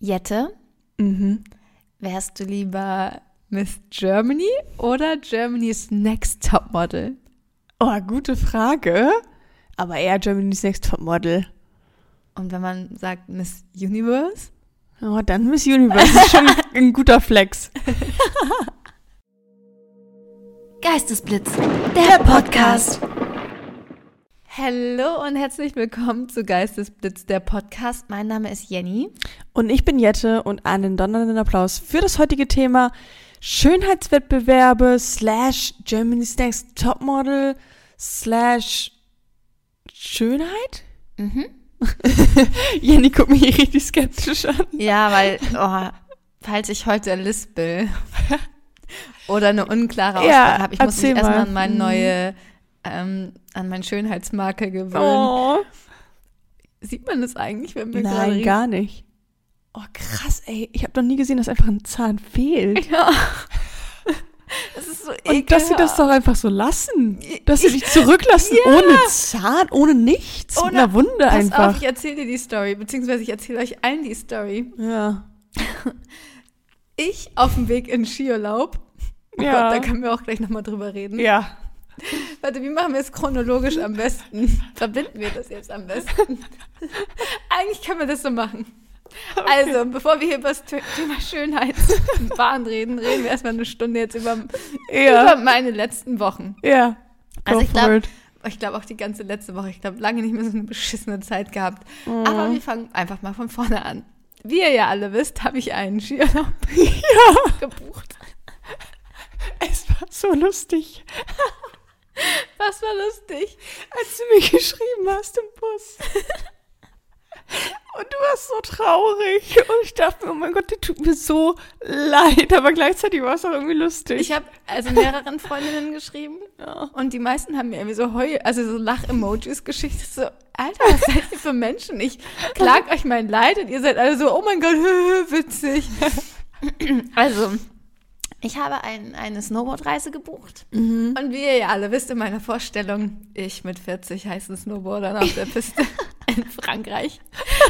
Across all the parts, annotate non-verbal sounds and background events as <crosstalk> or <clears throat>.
Jette, Mhm. wärst du lieber Miss Germany oder Germany's Next Topmodel? Oh, gute Frage. Aber eher Germany's Next Top Model. Und wenn man sagt Miss Universe? Oh, dann Miss Universe ist schon <laughs> ein guter Flex. Geistesblitz, der Podcast. Hallo und herzlich willkommen zu Geistesblitz, der Podcast. Mein Name ist Jenny. Und ich bin Jette und einen donnernden Applaus für das heutige Thema Schönheitswettbewerbe slash Germany's Next Topmodel slash Schönheit? Mhm. <laughs> Jenny guckt mich richtig skeptisch an. Ja, weil, oh, falls ich heute lispel <laughs> oder eine unklare Ja, Aussprache habe, ich muss mich erstmal mal. an meine Mhm. neue, ähm, an meine Schönheitsmarke gewöhnen. Oh. Sieht man das eigentlich, wenn wir gerade Nein, gar nicht. Oh, krass, ey. Ich habe noch nie gesehen, dass einfach ein Zahn fehlt. Ja. <laughs> Das ist so ekelhaft. Und dass sie das doch einfach so lassen. Dass sie Ich- dich zurücklassen Ja. ohne Zahn, ohne nichts. Ohne- einer Wunde Pass einfach. auf, ich erzähle dir die Story, beziehungsweise ich erzähle euch allen die Story. ja. Ich auf dem Weg in Skiurlaub. Oh Ja. Gott, da können wir auch gleich nochmal drüber reden. Ja. <laughs> Warte, wie machen wir es chronologisch am besten? Verbinden wir das jetzt am besten? <laughs> Eigentlich können wir das so machen. Also, bevor wir hier über das Thema Schönheitswahn reden, reden wir erstmal eine Stunde jetzt über, über Ja. meine letzten Wochen. Ja. Also Go ich glaube, ich glaube auch die ganze letzte Woche, ich glaube lange nicht mehr so eine beschissene Zeit gehabt. Mhm. Aber wir fangen einfach mal von vorne an. Wie ihr ja alle wisst, habe ich einen Skiurlaub <laughs> Ja. gebucht. Es war so lustig, Das war lustig. als du mir geschrieben hast im Bus. <laughs> Und du warst so traurig. Und ich dachte mir, oh mein Gott, der tut mir so leid. Aber gleichzeitig war es auch irgendwie lustig. Ich habe also mehreren Freundinnen geschrieben ja. und die meisten haben mir irgendwie so Heu, also so Lach-Emojis geschickt. So, Alter, was seid ihr für Menschen? Ich klag euch mein Leid und ihr seid alle so, oh mein Gott, <laughs> witzig. <laughs> Also, ich habe ein, eine Snowboardreise gebucht. Mhm. Und wie ihr ja alle wisst, in meiner Vorstellung, ich mit 40 heißen Snowboardern auf der Piste <laughs> in Frankreich.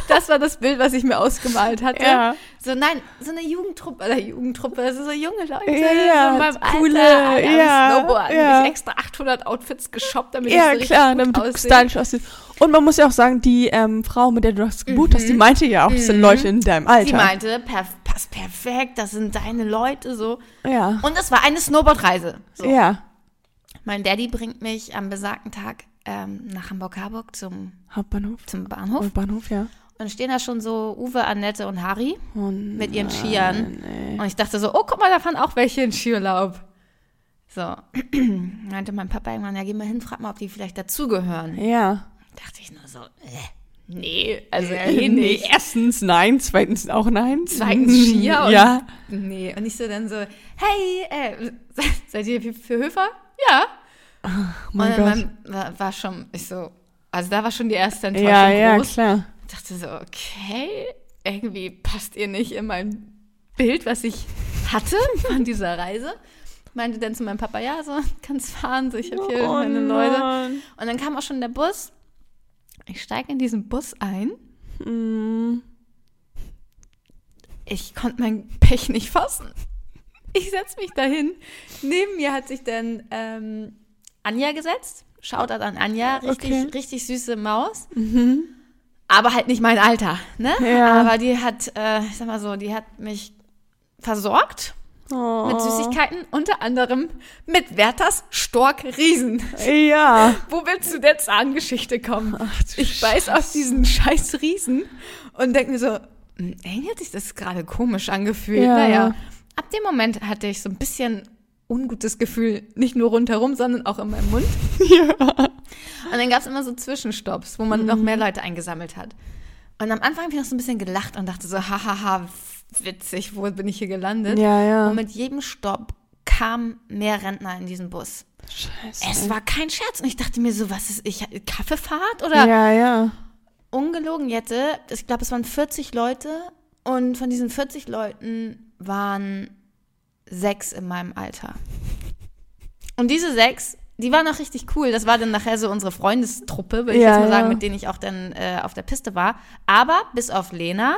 Das war das Bild, was ich mir ausgemalt hatte. Ja. So, nein, so eine Jugendtruppe, oder Jugendtruppe, also so junge Leute, Ja, so meinem coole, Alter, ja, Snowboarden. ja. Ich extra 800 Outfits geshoppt, damit Ja, ich so klar, richtig gut stylisch aussiehst. Und man muss ja auch sagen, die ähm, Frau, mit der du das gebucht hast, die meinte ja auch, das sind Mhm. Leute in deinem Alter. Sie meinte, perf passt perfekt, das sind deine Leute, so. Ja. Und es war eine Snowboardreise. So. Ja. Mein Daddy bringt mich am besagten Tag ähm, nach Hamburg-Harburg zum, Hauptbahnhof. zum Bahnhof. Bahnhof, ja. Und stehen da schon so Uwe, Annette und Harry Oh, mit ihren Skiern. ey. Und ich dachte so, oh, guck mal, da fahren auch welche in Skiurlaub. So, <clears throat> meinte mein Papa irgendwann, ja, geh mal hin, frag mal, ob die vielleicht dazugehören. Ja. Dachte ich nur so, äh, nee, also Äh, eh nee, nicht. Erstens nein, zweitens auch nein. Zweitens <laughs> Skier und- Ja. Nee, und ich so dann so, hey, äh, se- <laughs> seid ihr für- Höfer? Ja. Oh mein und Gott. war, war schon, ich so, also da war schon die erste Enttäuschung Ja, ja, groß. klar. Ich dachte so, okay, irgendwie passt ihr nicht in mein Bild, was ich hatte von dieser Reise. Meinte dann zu meinem Papa, ja, so, kannst fahren, so, ich habe <laughs> hier Oh meine Leute. Und dann kam auch schon der Bus. Ich steige in diesen Bus ein. Mm. Ich konnte mein Pech nicht fassen. Ich setze mich dahin. Neben mir hat sich dann ähm, Anja gesetzt. Shoutout an Anja. Richtig, Okay. richtig süße Maus. Mhm. Aber halt nicht mein Alter, ne? Ja. Aber die hat, äh, ich sag mal so, die hat mich versorgt Oh. mit Süßigkeiten, unter anderem mit Werthers Stork Riesen. Ja. Wo wir zu der Zahngeschichte kommen? Ach, du ich beiß auf Scheiße. diesen scheiß Riesen und denke mir so, hm, irgendwie hat sich das gerade komisch angefühlt. Ja. Naja, ab dem Moment hatte ich so ein bisschen ungutes Gefühl, nicht nur rundherum, sondern auch in meinem Mund. <laughs> Ja. Und dann gab es immer so Zwischenstopps, wo man noch mehr Leute eingesammelt hat. Und am Anfang habe ich noch so ein bisschen gelacht und dachte so, hahaha, witzig, wo bin ich hier gelandet? Ja, ja. Und mit jedem Stopp kamen mehr Rentner in diesen Bus. Scheiße. Es war kein Scherz. Und ich dachte mir so, was ist ich? Kaffeefahrt? Oder Ja, ja. ungelogen, Jette, ich glaube, es waren 40 Leute. Und von diesen 40 Leuten waren sechs in meinem Alter. Und diese sechs, die waren auch richtig cool. Das war dann nachher so unsere Freundestruppe, würde ich Ja, jetzt mal sagen, ja. mit denen ich auch dann äh, auf der Piste war. Aber bis auf Lena,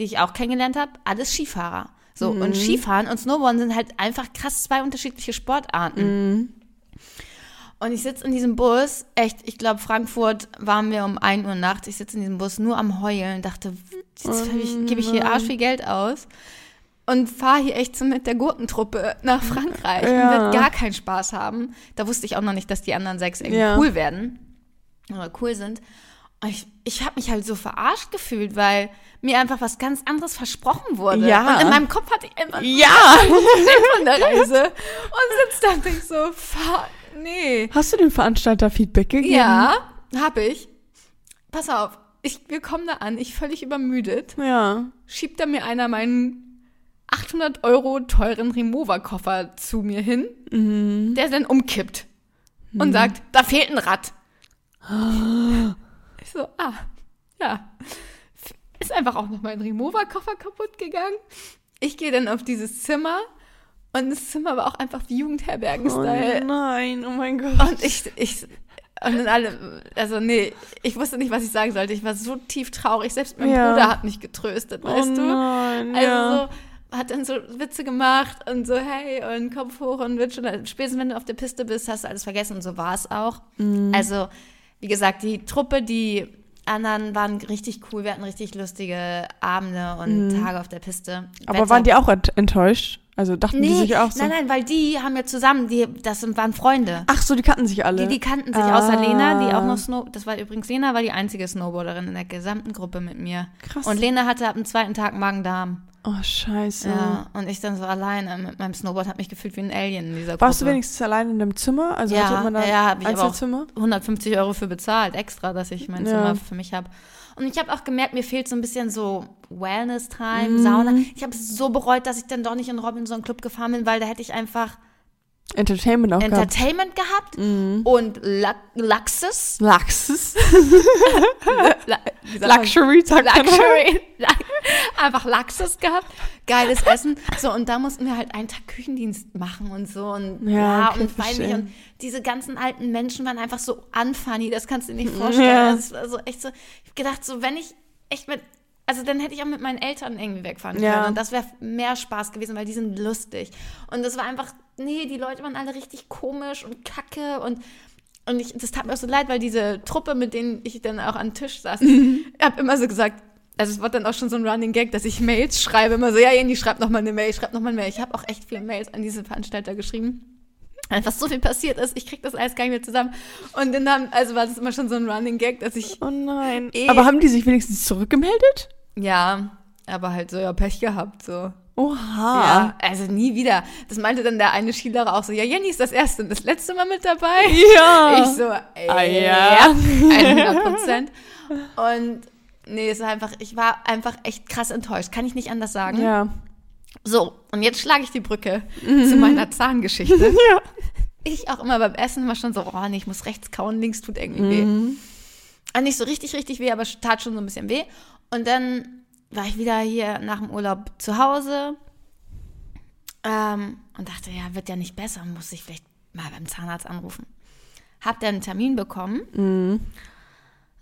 die ich auch kennengelernt habe, alles Skifahrer. So, und Skifahren und Snowboarden sind halt einfach krass zwei unterschiedliche Sportarten. Und ich sitze in diesem Bus, echt, ich glaube, Frankfurt waren wir um 1 Uhr nachts. Ich sitze in diesem Bus nur am Heulen, dachte, jetzt ich, gebe ich hier arsch viel Geld aus und fahre hier echt so mit der Gurkentruppe nach Frankreich Ja. und wird gar keinen Spaß haben. Da wusste ich auch noch nicht, dass die anderen sechs irgendwie Ja. cool werden oder cool sind. Ich, ich habe mich halt so verarscht gefühlt, weil mir einfach was ganz anderes versprochen wurde. Ja. Und in meinem Kopf hatte ich einfach Ja! <laughs> von der Reise und sitze da und denk so, fuck, nee. Hast du dem Veranstalter Feedback gegeben? Ja, hab ich. Pass auf, ich, wir kommen da an, ich völlig übermüdet. Ja. Schiebt da mir einer meinen 800 Euro teuren Remover-Koffer zu mir hin, Mhm. der dann umkippt und sagt, da fehlt ein Rad. <gasps> So, ah, ja. Ist einfach auch noch mein Remover-Koffer kaputt gegangen. Ich gehe dann auf dieses Zimmer und das Zimmer war auch einfach wie Oh Jugendherbergen-Style. nein, oh mein Gott. Und ich, ich, und dann alle, also nee, ich wusste nicht, was ich sagen sollte. Ich war so tief traurig. Selbst mein Ja. Bruder hat mich getröstet, weißt oh du? nein, Also ja. so, hat dann so Witze gemacht und so, hey, und Kopf hoch und wird schon, spätestens wenn du auf der Piste bist, hast du alles vergessen und so war es auch. Mhm. Also, wie gesagt, die Truppe, die anderen waren richtig cool. Wir hatten richtig lustige Abende und Tage auf der Piste. Mhm. Aber Wetter- waren die auch ent enttäuscht? Also dachten die Nee, sich auch so. nein, nein, weil die haben ja zusammen, die, das sind- waren Freunde. Ach so, die kannten sich alle. Die, die kannten sich, Ah. außer Lena, die auch noch Snow, das war übrigens Lena, war die einzige Snowboarderin in der gesamten Gruppe mit mir. Krass. Und Lena hatte ab dem zweiten Tag Magen-Darm. Oh, scheiße. Ja, und ich dann so alleine mit meinem Snowboard, habe mich gefühlt wie ein Alien in dieser Gruppe. Warst du wenigstens allein in einem Zimmer? Also Ja, hatte man da ja, ja, hab ich aber auch. Einzelzimmer? 150 Euro für bezahlt, extra, dass ich mein Ja. Zimmer für mich habe. Und ich habe auch gemerkt, mir fehlt so ein bisschen so Wellness-Time, Mhm. Sauna. Ich habe es so bereut, dass ich dann doch nicht in Robinson Club gefahren bin, weil da hätte ich einfach Entertainment auch gehabt. Entertainment gehabt Mhm. und Lu Luxus. Luxus. <laughs> La-? Luxury, sagt. Luxury. <laughs> Einfach Luxus gehabt. Geiles Essen. So, und da mussten wir halt einen Tag Küchendienst machen und so. Und Ja, ja, und ich peinlich. verstehen. Und diese ganzen alten Menschen waren einfach so unfunny. Das kannst du dir nicht vorstellen. Ja. Das war so echt so. Ich hab gedacht, so, wenn ich echt mit. Also dann hätte ich auch mit meinen Eltern irgendwie wegfahren Ja. können. Und das wäre mehr Spaß gewesen, weil die sind lustig. Und das war einfach, nee, die Leute waren alle richtig komisch und kacke und und ich, das tat mir auch so leid, weil diese Truppe, mit denen ich dann auch am Tisch saß, Mhm. ich habe immer so gesagt, also es wird dann auch schon so ein Running Gag, dass ich Mails schreibe, immer so, ja, Jenny, schreib noch mal eine Mail, schreib noch mal eine Mail. Ich habe auch echt viele Mails an diese Veranstalter geschrieben. Einfach so viel passiert ist, ich krieg das alles gar nicht mehr zusammen. Und dann, also war das immer schon so ein Running Gag, dass ich, Oh nein. Eh. Aber haben die sich wenigstens zurückgemeldet? ja, aber halt so, ja, Pech gehabt, so. Oha. Ja, also nie wieder. Das meinte dann der eine Skilehrer auch so, ja, Jenny ist das erste und das letzte Mal mit dabei. Ja. Ich so, äh, Ah, ja. 100 Prozent. Und nee, es war einfach, ich war einfach echt krass enttäuscht. Kann ich nicht anders sagen. Ja. So, und jetzt schlage ich die Brücke zu meiner Zahngeschichte. <laughs> Ja. Ich auch immer beim Essen war schon so, oh nee, ich muss rechts kauen, links tut irgendwie weh. Und nicht so richtig, richtig weh, aber tat schon so ein bisschen weh. Und dann war ich wieder hier nach dem Urlaub zu Hause ähm, und dachte, ja, wird ja nicht besser, muss ich vielleicht mal beim Zahnarzt anrufen. Hab dann einen Termin bekommen.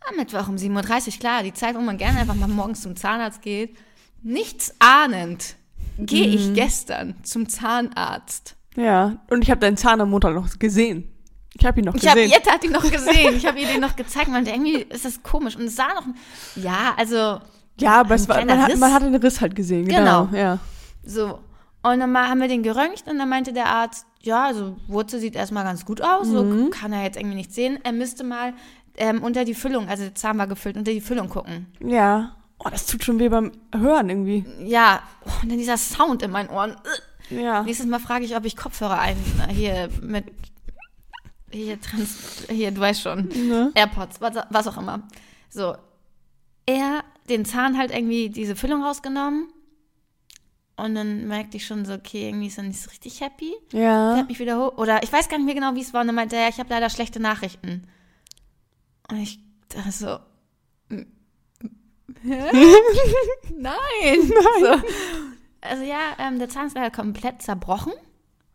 Am Mittwoch um 7.30 Uhr, klar, die Zeit, wo man gerne einfach mal morgens zum Zahnarzt geht. Nichts ahnend gehe ich gestern zum Zahnarzt. Ja. Und ich habe deinen Zahn am Montag noch gesehen. Ich habe ihn noch Ich habe gesehen. jetzt hat ihn noch gesehen. Ich habe ihr den <laughs> noch gezeigt. Man irgendwie ist das komisch und es sah noch. Ja, also ja, aber es war, man, hat, man hat den Riss halt gesehen. Genau. Genau. Ja. so. Und dann mal haben wir den geröntgt und dann meinte der Arzt, ja, also Wurzel sieht erstmal ganz gut aus, Mhm. so kann er jetzt irgendwie nicht sehen. Er müsste mal ähm, unter die Füllung, also der Zahn war gefüllt, unter die Füllung gucken. Ja. Oh, das tut schon weh beim Hören irgendwie. Ja, oh, und dann dieser Sound in meinen Ohren. Ja. Nächstes Mal frage ich, ob ich Kopfhörer ein hier mit hier trans hier du weißt schon Ne? AirPods was, was auch immer. So er den Zahn halt irgendwie diese Füllung rausgenommen und dann merkte ich schon so okay irgendwie ist er nicht so richtig happy. Ja. hab mich wieder hoch oder ich weiß gar nicht mehr genau wie es war und dann meinte er ja ich habe leider schlechte Nachrichten und ich dachte so hä? <laughs> Nein. So. Also ja, ähm, der Zahn ist leider komplett zerbrochen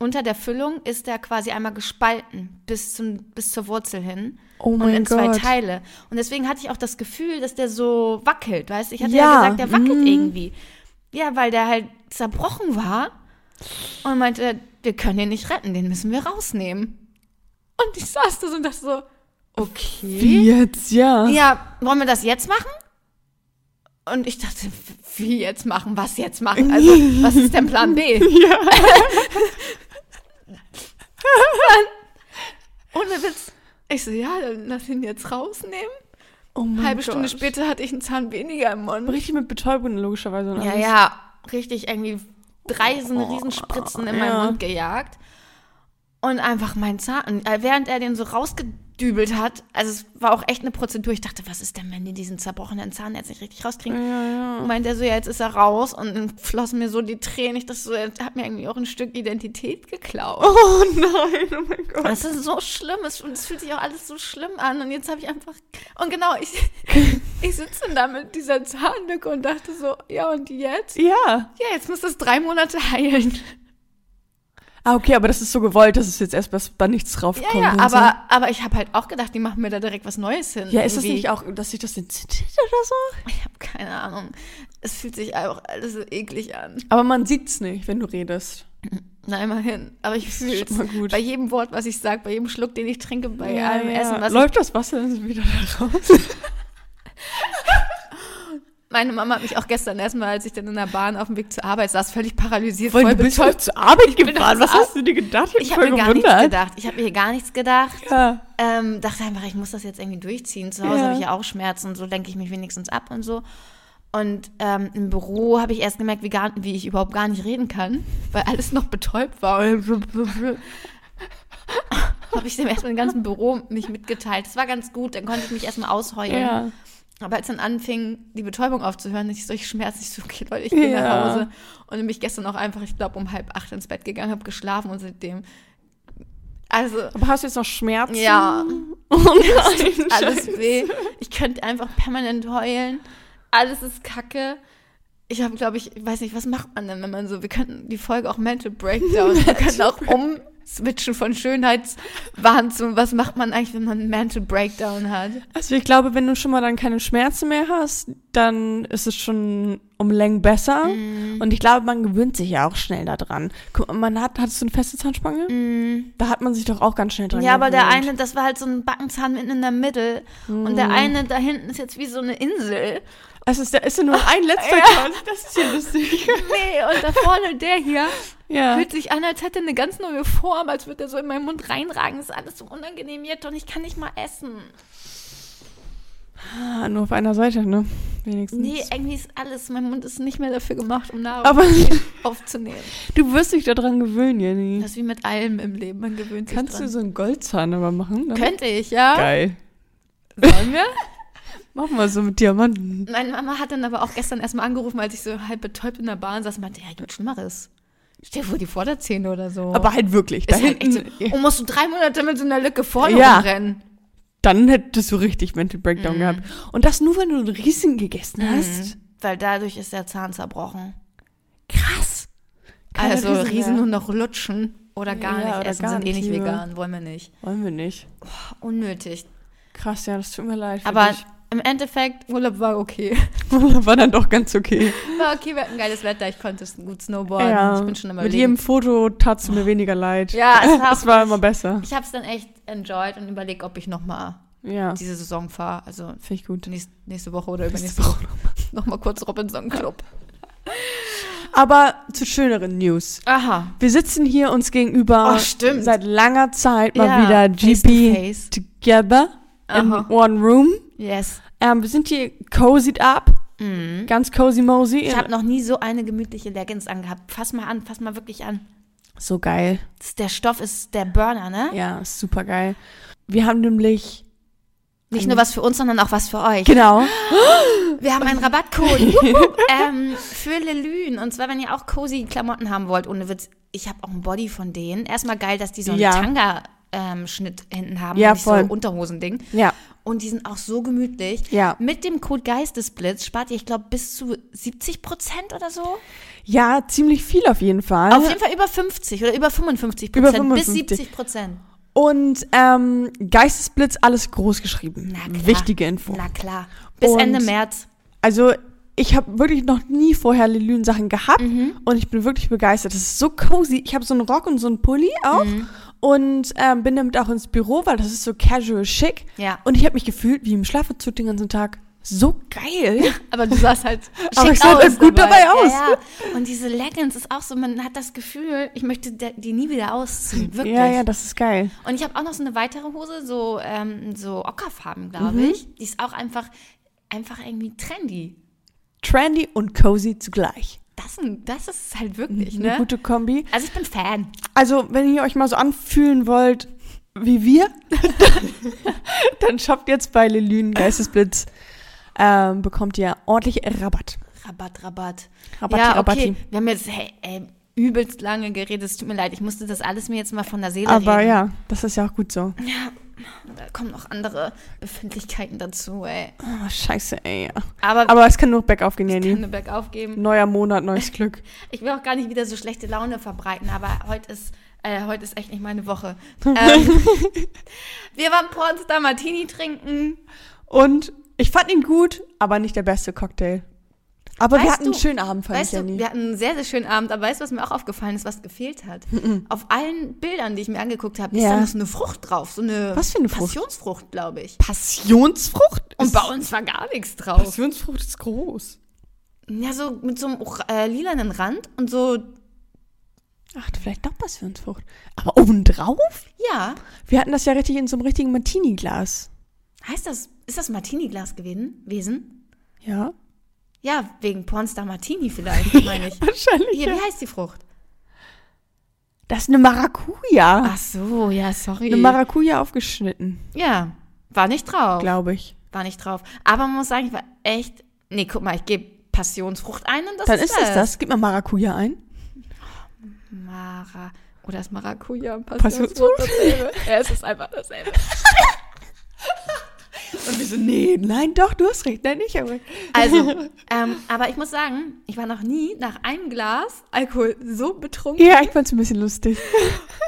unter der Füllung ist der quasi einmal gespalten bis, zum, bis zur Wurzel hin. Oh und mein in zwei Gott. Teile. Und deswegen hatte ich auch das Gefühl, dass der so wackelt, weißt du? Ich hatte ja, Ja, gesagt, der wackelt mhm. irgendwie. Ja, weil der halt zerbrochen war und meinte, wir können den nicht retten, den müssen wir rausnehmen. Und ich saß da so und dachte so, okay. Wie jetzt, ja. Ja, wollen wir das jetzt machen? Und ich dachte, wie jetzt machen? Was jetzt machen? Also, was ist denn Plan B? <laughs> Ja. <laughs> <laughs> Ohne Witz. Ich so, ja, dann lass ihn jetzt rausnehmen. Oh mein Halbe Stunde Gott. später hatte ich einen Zahn weniger im Mund. Richtig mit Betäubung logischerweise. Ja, ja, richtig irgendwie drei so eine Riesenspritzen in meinen ja. Mund gejagt. Und einfach mein Zahn, äh, während er den so rausgedübelt hat, also es war auch echt eine Prozedur. Ich dachte, was ist denn, wenn die diesen zerbrochenen Zahn jetzt nicht richtig rauskriegen? Ja, ja. Und meinte er so, ja, jetzt ist er raus und dann flossen mir so die Tränen. Ich dachte so, er hat mir irgendwie auch ein Stück Identität geklaut. <laughs> Oh <laughs> nein, oh mein Gott. Das ist so schlimm es, und es fühlt sich auch alles so schlimm an. Und jetzt habe ich einfach. Und genau, ich, <laughs> ich sitze da mit dieser Zahnlücke und dachte so, ja, und jetzt? Ja. Ja, jetzt muss das drei Monate heilen. Ah, okay, aber das ist so gewollt, dass es jetzt erst was da nichts Ja, draufkommt. ja, und aber, aber ich habe halt auch gedacht, die machen mir da direkt was Neues hin. So. Ja, ist das irgendwie. nicht auch, dass sich das entzündet oder so? Ich habe keine Ahnung. Es fühlt sich einfach alles so eklig an. Aber man sieht's nicht, wenn du redest. Na, immerhin. Aber ich fühle gut. Bei jedem Wort, was ich sage, bei jedem Schluck, den ich trinke, bei Ja, allem ja. Essen, was ich Läuft das Wasser dann wieder da raus? <laughs> Meine Mama hat mich auch gestern erstmal, als ich dann in der Bahn auf dem Weg zur Arbeit saß, völlig paralysiert, Voll, voll du bist heute zur Arbeit gefahren. Was hast du dir gedacht? Ich, Ich hab habe mir gar nichts gewundert. gedacht. Ich habe mir gar nichts gedacht. Ja. Ähm, dachte einfach, ich muss das jetzt irgendwie durchziehen. Zu Hause Ja. habe ich ja auch Schmerzen, so lenke ich mich wenigstens ab und so. Und ähm, im Büro habe ich erst gemerkt, wie, gar, wie ich überhaupt gar nicht reden kann, weil alles noch betäubt war. <laughs> habe ich dem erstmal im ganzen Büro nicht mitgeteilt. Das war ganz gut, dann konnte ich mich erstmal ausheulen. Ja. Aber als dann anfing, die Betäubung aufzuhören, ich solche Schmerzen, ich so, okay, Leute, ich gehe Ja. nach Hause. Und bin ich gestern auch einfach, ich glaube, um halb acht ins Bett gegangen, habe geschlafen und seitdem. Also, Aber hast du jetzt noch Schmerzen? ja, <laughs> Oh nein. alles weh. Ich könnte einfach permanent heulen. Alles ist kacke. Ich habe, glaube ich, ich weiß nicht, was macht man denn, wenn man so, wir könnten die Folge auch Mental Breakdown, wir <laughs> könnten auch umswitchen von Schönheitswahn zu, was macht man eigentlich, wenn man einen Mental Breakdown hat? Also ich glaube, wenn du schon mal dann keine Schmerzen mehr hast, dann ist es schon um Längen besser. Mhm. Und ich glaube, man gewöhnt sich ja auch schnell daran. Guck, mal, man hat, hattest du eine feste Zahnspange? Da hat man sich doch auch ganz schnell dran. Ja, aber der gewöhnt. eine, das war halt so ein Backenzahn mitten in der Mitte. Und der eine da hinten ist jetzt wie so eine Insel. Es ist, ist ja nur ein letzter Ja. quasi. Das ist ja lustig. Nee, und da vorne der hier Ja. fühlt sich an, als hätte eine ganz neue Form, als würde er so in meinen Mund reinragen. Das ist alles so unangenehm jetzt und ich kann nicht mal essen. Ah, nur auf einer Seite, ne? Wenigstens. Nee, irgendwie ist alles, mein Mund ist nicht mehr dafür gemacht, um Nahrung <laughs> aufzunehmen. du wirst dich daran gewöhnen, Jenny. Das ist wie mit allem im Leben, man gewöhnt sich Kannst du dran. so einen Goldzahn aber machen? Dann? Könnte ich, ja? Geil. Sollen wir? Machen wir so mit Diamanten. Meine Mama hat dann aber auch gestern erstmal angerufen, als ich so halb betäubt in der Bahn saß und meinte, ja, gibt Schlimmeres. Stell dir vor, die Vorderzähne oder so. Aber halt wirklich. Da halt so, und musst du drei Monate mit so einer Lücke vorne Ja. rumrennen. dann hättest du richtig Mental Mhm. Breakdown gehabt. Und das nur, wenn du einen Riesen gegessen hast. Weil dadurch ist der Zahn zerbrochen. Krass. Keine also Riesen Riesen, nur noch lutschen oder gar Ja, nicht oder essen, gar sind eh nicht vegan, wollen wir nicht. Wollen wir nicht. Unnötig. Krass, ja, das tut mir leid. Aber dich. Im Endeffekt, Urlaub war okay. <laughs> war dann doch ganz okay. War okay, wir hatten geiles Wetter, ich konnte gut snowboarden. Ja, Ich bin schon immer mit jedem Foto tat es mir weniger leid. Ja, es <laughs> war, es war immer besser. Ich habe es dann echt enjoyed und überlege, ob ich nochmal Ja, diese Saison fahre. Also finde ich gut. nächste, nächste Woche oder Nächste übernächste Woche. <laughs> Nochmal kurz Robinson Club. Aber zu schöneren News. Aha. Wir sitzen hier uns gegenüber Oh, stimmt. seit langer Zeit mal Ja, wieder face to GP face. together in Aha. one room. Yes. Ähm, wir sind hier cozied up. Ganz cozy mosey. Mhm. Ich habe noch nie so eine gemütliche Leggings angehabt. Fass mal an, fass mal wirklich an. so geil. Der Stoff ist der Burner, ne? Ja, super geil. Wir haben nämlich Nicht nur was für uns, sondern auch was für euch. genau. <gasps> Wir haben einen Rabattcode <laughs> ähm, für Lelün. Und zwar, wenn ihr auch cozy Klamotten haben wollt, ohne Witz. Ich habe auch einen Body von denen. Erstmal geil, dass die so einen Ja. Tanga-Schnitt hinten haben Ja, und nicht voll. so Unterhosending. Ja, und die sind auch so gemütlich. Ja. Mit dem Code Geistesblitz spart ihr, ich glaube, bis zu 70 Prozent oder so. Ja, ziemlich viel auf jeden Fall. Auf jeden Fall über 50 oder über 55 Über Prozent bis 55. 70 Prozent. Und ähm, Geistesblitz alles groß geschrieben. Na klar. Wichtige Info. Na klar. Bis Und- Ende März. Also ich habe wirklich noch nie vorher Lilün-Sachen gehabt Mhm. und ich bin wirklich begeistert. Das ist so cozy. Ich habe so einen Rock und so einen Pulli auch Mhm. Und ähm, bin damit auch ins Büro, weil das ist so casual schick. Ja. Und ich habe mich gefühlt wie im Schlafanzug den ganzen Tag. So geil. Aber du sahst halt schick <laughs> Aber ich sah halt gut dabei aus. Ja, ja. Und diese Leggings ist auch so, man hat das Gefühl, ich möchte die nie wieder ausziehen. <laughs> Wirklich. Ja, ja, das ist geil. Und ich habe auch noch so eine weitere Hose, so, ähm, so Ockerfarben, glaube Mhm. ich. Die ist auch einfach, einfach irgendwie trendy. Trendy und cozy zugleich. Das, das ist halt wirklich, Eine ne? gute Kombi. Also ich bin Fan. Also, wenn ihr euch mal so anfühlen wollt wie wir, <laughs> dann shoppt jetzt bei Lelün Geistesblitz. Ähm, bekommt ihr ordentlich Rabatt. Rabatt, Rabatt. Rabatti, ja, okay. Rabatti. Wir haben jetzt hey, ey, übelst lange geredet. Es tut mir leid, ich musste das alles mir jetzt mal von der Seele Aber reden. ja, das ist ja auch gut so. Da kommen noch andere Befindlichkeiten dazu, ey. Oh, scheiße, ey. Aber, Aber es kann nur bergauf gehen, Jenny. kann nur bergauf geben. Neuer Monat, neues <laughs> Glück. Ich will auch gar nicht wieder so schlechte Laune verbreiten, aber heute ist, äh, heute ist echt nicht meine Woche. <laughs> ähm, wir waren Pornstar Martini trinken. Und ich fand ihn gut, aber nicht der beste Cocktail. Aber wir Weißt hatten einen du- schönen Abend, fand Weißt ich, du, Jenny. wir hatten einen sehr, sehr schönen Abend, aber weißt du, was mir auch aufgefallen ist, was gefehlt hat? Auf allen Bildern, die ich mir angeguckt habe, ist Ja. da noch so eine Frucht drauf. So eine, Was für eine Frucht? Passionsfrucht, glaube ich. Passionsfrucht? Und Ist- bei uns war gar nichts drauf. Passionsfrucht ist groß. Ja, so mit so einem äh, lilanen Rand und so, Ach, vielleicht doch Passionsfrucht. Aber obendrauf? ja. Wir hatten das ja richtig in so einem richtigen Martini-Glas. Heißt das, ist das Martini-Glas gewesen? Wesen? Ja? Ja, wegen Pornstar Martini vielleicht, <laughs> meine ich. Wahrscheinlich. Hier, ja. wie heißt die Frucht? Das ist eine Maracuja. Ach so, ja, sorry. Eine Maracuja aufgeschnitten, ja, war nicht drauf. glaube ich. War nicht drauf. Aber man muss sagen, ich war echt. Nee, guck mal, ich gebe Passionsfrucht ein und das Dann ist ist es das. Gib mal Maracuja ein. Mara. Oder ist Maracuja und Passionsfrucht? dasselbe? ja, es ist einfach dasselbe. <laughs> Und wir so, nee, nein, doch, du hast recht. Nein, ich habe recht. Also, ähm, aber ich muss sagen, ich war noch nie nach einem Glas Alkohol so betrunken. Ja, ich fand's ein bisschen lustig. <laughs>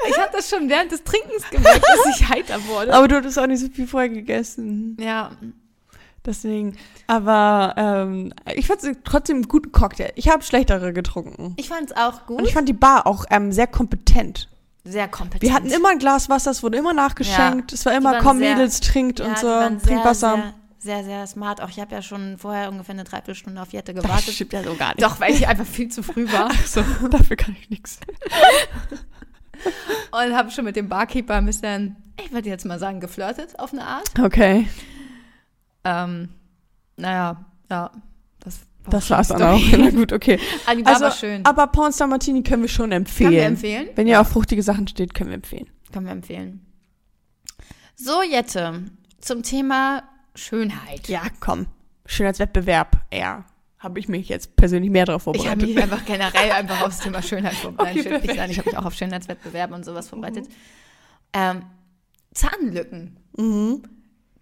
Ich habe das schon während des Trinkens gemerkt, dass ich <laughs> heiter wurde. Aber du hattest auch nicht so viel vorher gegessen. Ja, Deswegen. Aber ähm, ich fand es trotzdem einen guten Cocktail. Ich habe schlechtere getrunken. ich fand es auch gut. Und ich fand die Bar auch ähm, sehr kompetent. Sehr kompetent. Wir hatten immer ein Glas Wasser, es wurde immer nachgeschenkt. Es war immer, komm sehr- Mädels, trinkt ja, und so, sehr, Wasser. Sehr, sehr, sehr smart. Auch ich habe ja schon vorher ungefähr eine Dreiviertelstunde auf Jette das gewartet. stimmt ja so gar nicht. Doch, weil ich einfach viel zu früh war. So, <laughs> dafür kann ich nichts. <laughs> Und habe schon mit dem Barkeeper ein bisschen, ich würde jetzt mal sagen, geflirtet auf eine Art. Okay, Ähm, naja, ja, das war's dann auch. Na gut, okay. Aber die war Also, schön. aber Pornstar Martini können wir schon empfehlen. Können wir empfehlen? Wenn ihr auf fruchtige Sachen steht, können wir empfehlen. Können wir empfehlen. So, Jette, zum Thema Schönheit. Ja, komm. Schönheitswettbewerb, eher. Habe ich mich jetzt persönlich mehr darauf Ich habe vorbereitet. mich einfach generell einfach aufs Thema <laughs> Schönheit vorbereitet. Okay. Nein, ich habe mich auch auf Schönheitswettbewerbe und sowas vorbereitet. Ähm, Zahnlücken mhm.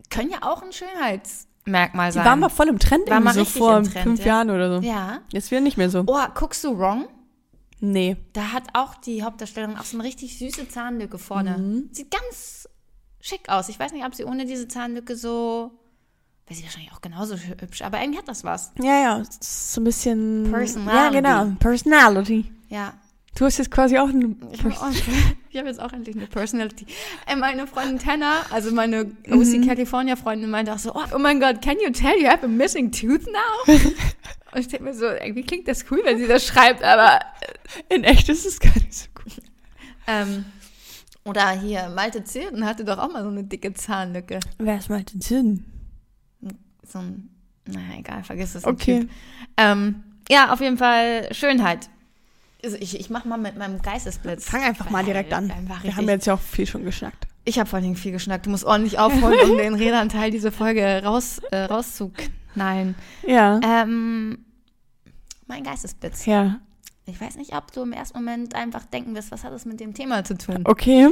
können ja auch ein Schönheitsmerkmal Die sein. waren mal voll im Trend, War irgendwie so vor Trend, fünf ja. Jahren oder so. ja. Jetzt wieder nicht mehr so. Oh, guckst du wrong? Nee. Da hat auch die Hauptdarstellerin auch so eine richtig süße Zahnlücke vorne. Mhm. Sieht ganz schick aus. Ich weiß nicht, ob sie ohne diese Zahnlücke so. Wäre sie wahrscheinlich auch genauso hü- hübsch, aber irgendwie hat das was. Ja, ja, so ein bisschen. Personality. Ja, genau. Personality. Ja. Du hast jetzt quasi auch eine. Ich habe <laughs> habe jetzt auch endlich eine Personality. Äh, meine Freundin Tanner, also meine Mhm. OC California Freundin, meinte auch so, oh, oh mein Gott, can you tell you have a missing tooth now? <laughs> Und ich denke mir so, irgendwie klingt das cool, wenn sie das schreibt, aber In echt ist es gar nicht so gut. ähm, oder hier, Malte Zirden hatte doch auch mal so eine dicke Zahnlücke. Wer ist mal den Sinn? So ein, naja, egal, vergiss es. Okay. Ähm, ja, auf jeden Fall Schönheit. Also ich, ich mach mal mit meinem Geistesblitz. Fang einfach mal direkt an. Wir haben jetzt ja auch viel schon geschnackt. Ich habe vor allen Dingen viel geschnackt. Du musst ordentlich aufholen, um den Redanteil dieser Folge raus, äh, rauszuknallen. Ja. Ähm, mein Geistesblitz. Ja. Ich weiß nicht, ob du im ersten Moment einfach denken wirst, was hat das mit dem Thema zu tun. Okay.